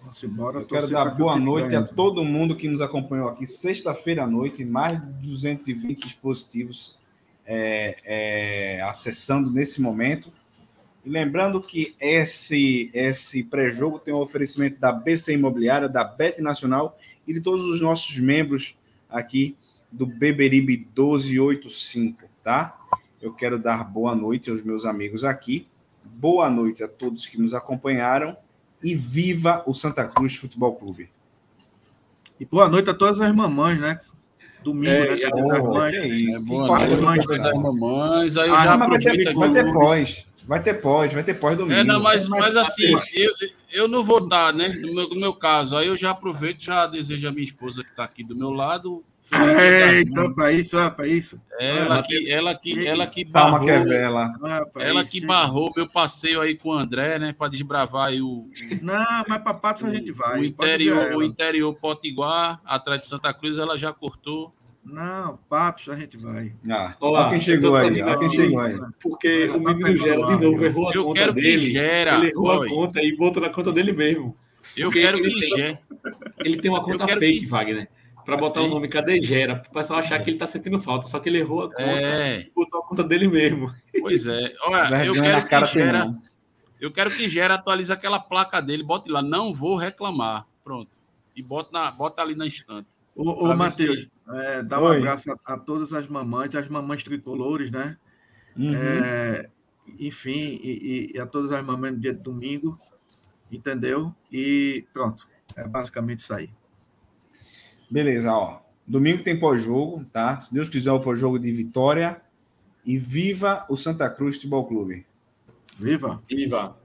Vamos embora. Eu quero dar boa noite a todo mundo que nos acompanhou aqui sexta-feira à noite, mais de 220 dispositivos é, é, acessando nesse momento. E lembrando que esse, esse pré-jogo tem um oferecimento da BC Imobiliária, da Bet Nacional e de todos os nossos membros aqui do Beberibe 1285, tá? Eu quero dar boa noite aos meus amigos aqui, boa noite a todos que nos acompanharam e viva o Santa Cruz Futebol Clube. E boa noite a todas as mamães, né? Domingo, é, né? Que é isso. É, boa mamães, das mamães. Aí ah, já mas vai ter, vai ter pós. Vai ter pós, vai ter pós domingo. É, não, mas, mas assim, eu, eu não vou dar, né? No meu, no meu caso, aí eu já aproveito, já desejo a minha esposa que está aqui do meu lado. Eita, para isso, para isso. Ela que, ela que, ela que barrou, que é vela. ela que barrou meu passeio aí com o André, né? Para desbravar aí o. Não, mas para Patos a gente vai. O interior, o interior Potiguar, atrás de Santa Cruz, ela já cortou. Não, Patos a gente vai. Ah, Olha quem chegou aí, olha quem chegou aí. Porque o tá menino Gera de novo errou a eu conta quero dele. Que gera, ele errou a conta e botou na conta dele mesmo. Eu quero que gera. Ele tem uma conta fake. Wagner. Para botar o nome Cadê Gera? Para o pessoal achar que ele está sentindo falta. Só que ele errou a conta é. e botou a conta dele mesmo. Pois é. Olha, eu quero que gera. Eu quero que gera atualize aquela placa dele, bote lá, não vou reclamar. Pronto. E bota, na, bota ali na estante. Ô, ô Matheus, se... é, dá um Oi. abraço a, a, todas as mamães, as mamães tricolores, né? Uhum. É, enfim, e, e, a todas as mamães no dia de domingo, entendeu? E pronto, é basicamente isso aí. Beleza, ó. Domingo tem pós-jogo, tá? Se Deus quiser, o pós-jogo de vitória. E viva o Santa Cruz Futebol Clube. Viva! Viva!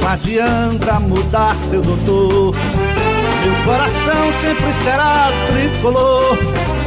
Não adianta mudar, seu doutor. Meu coração sempre será tricolor.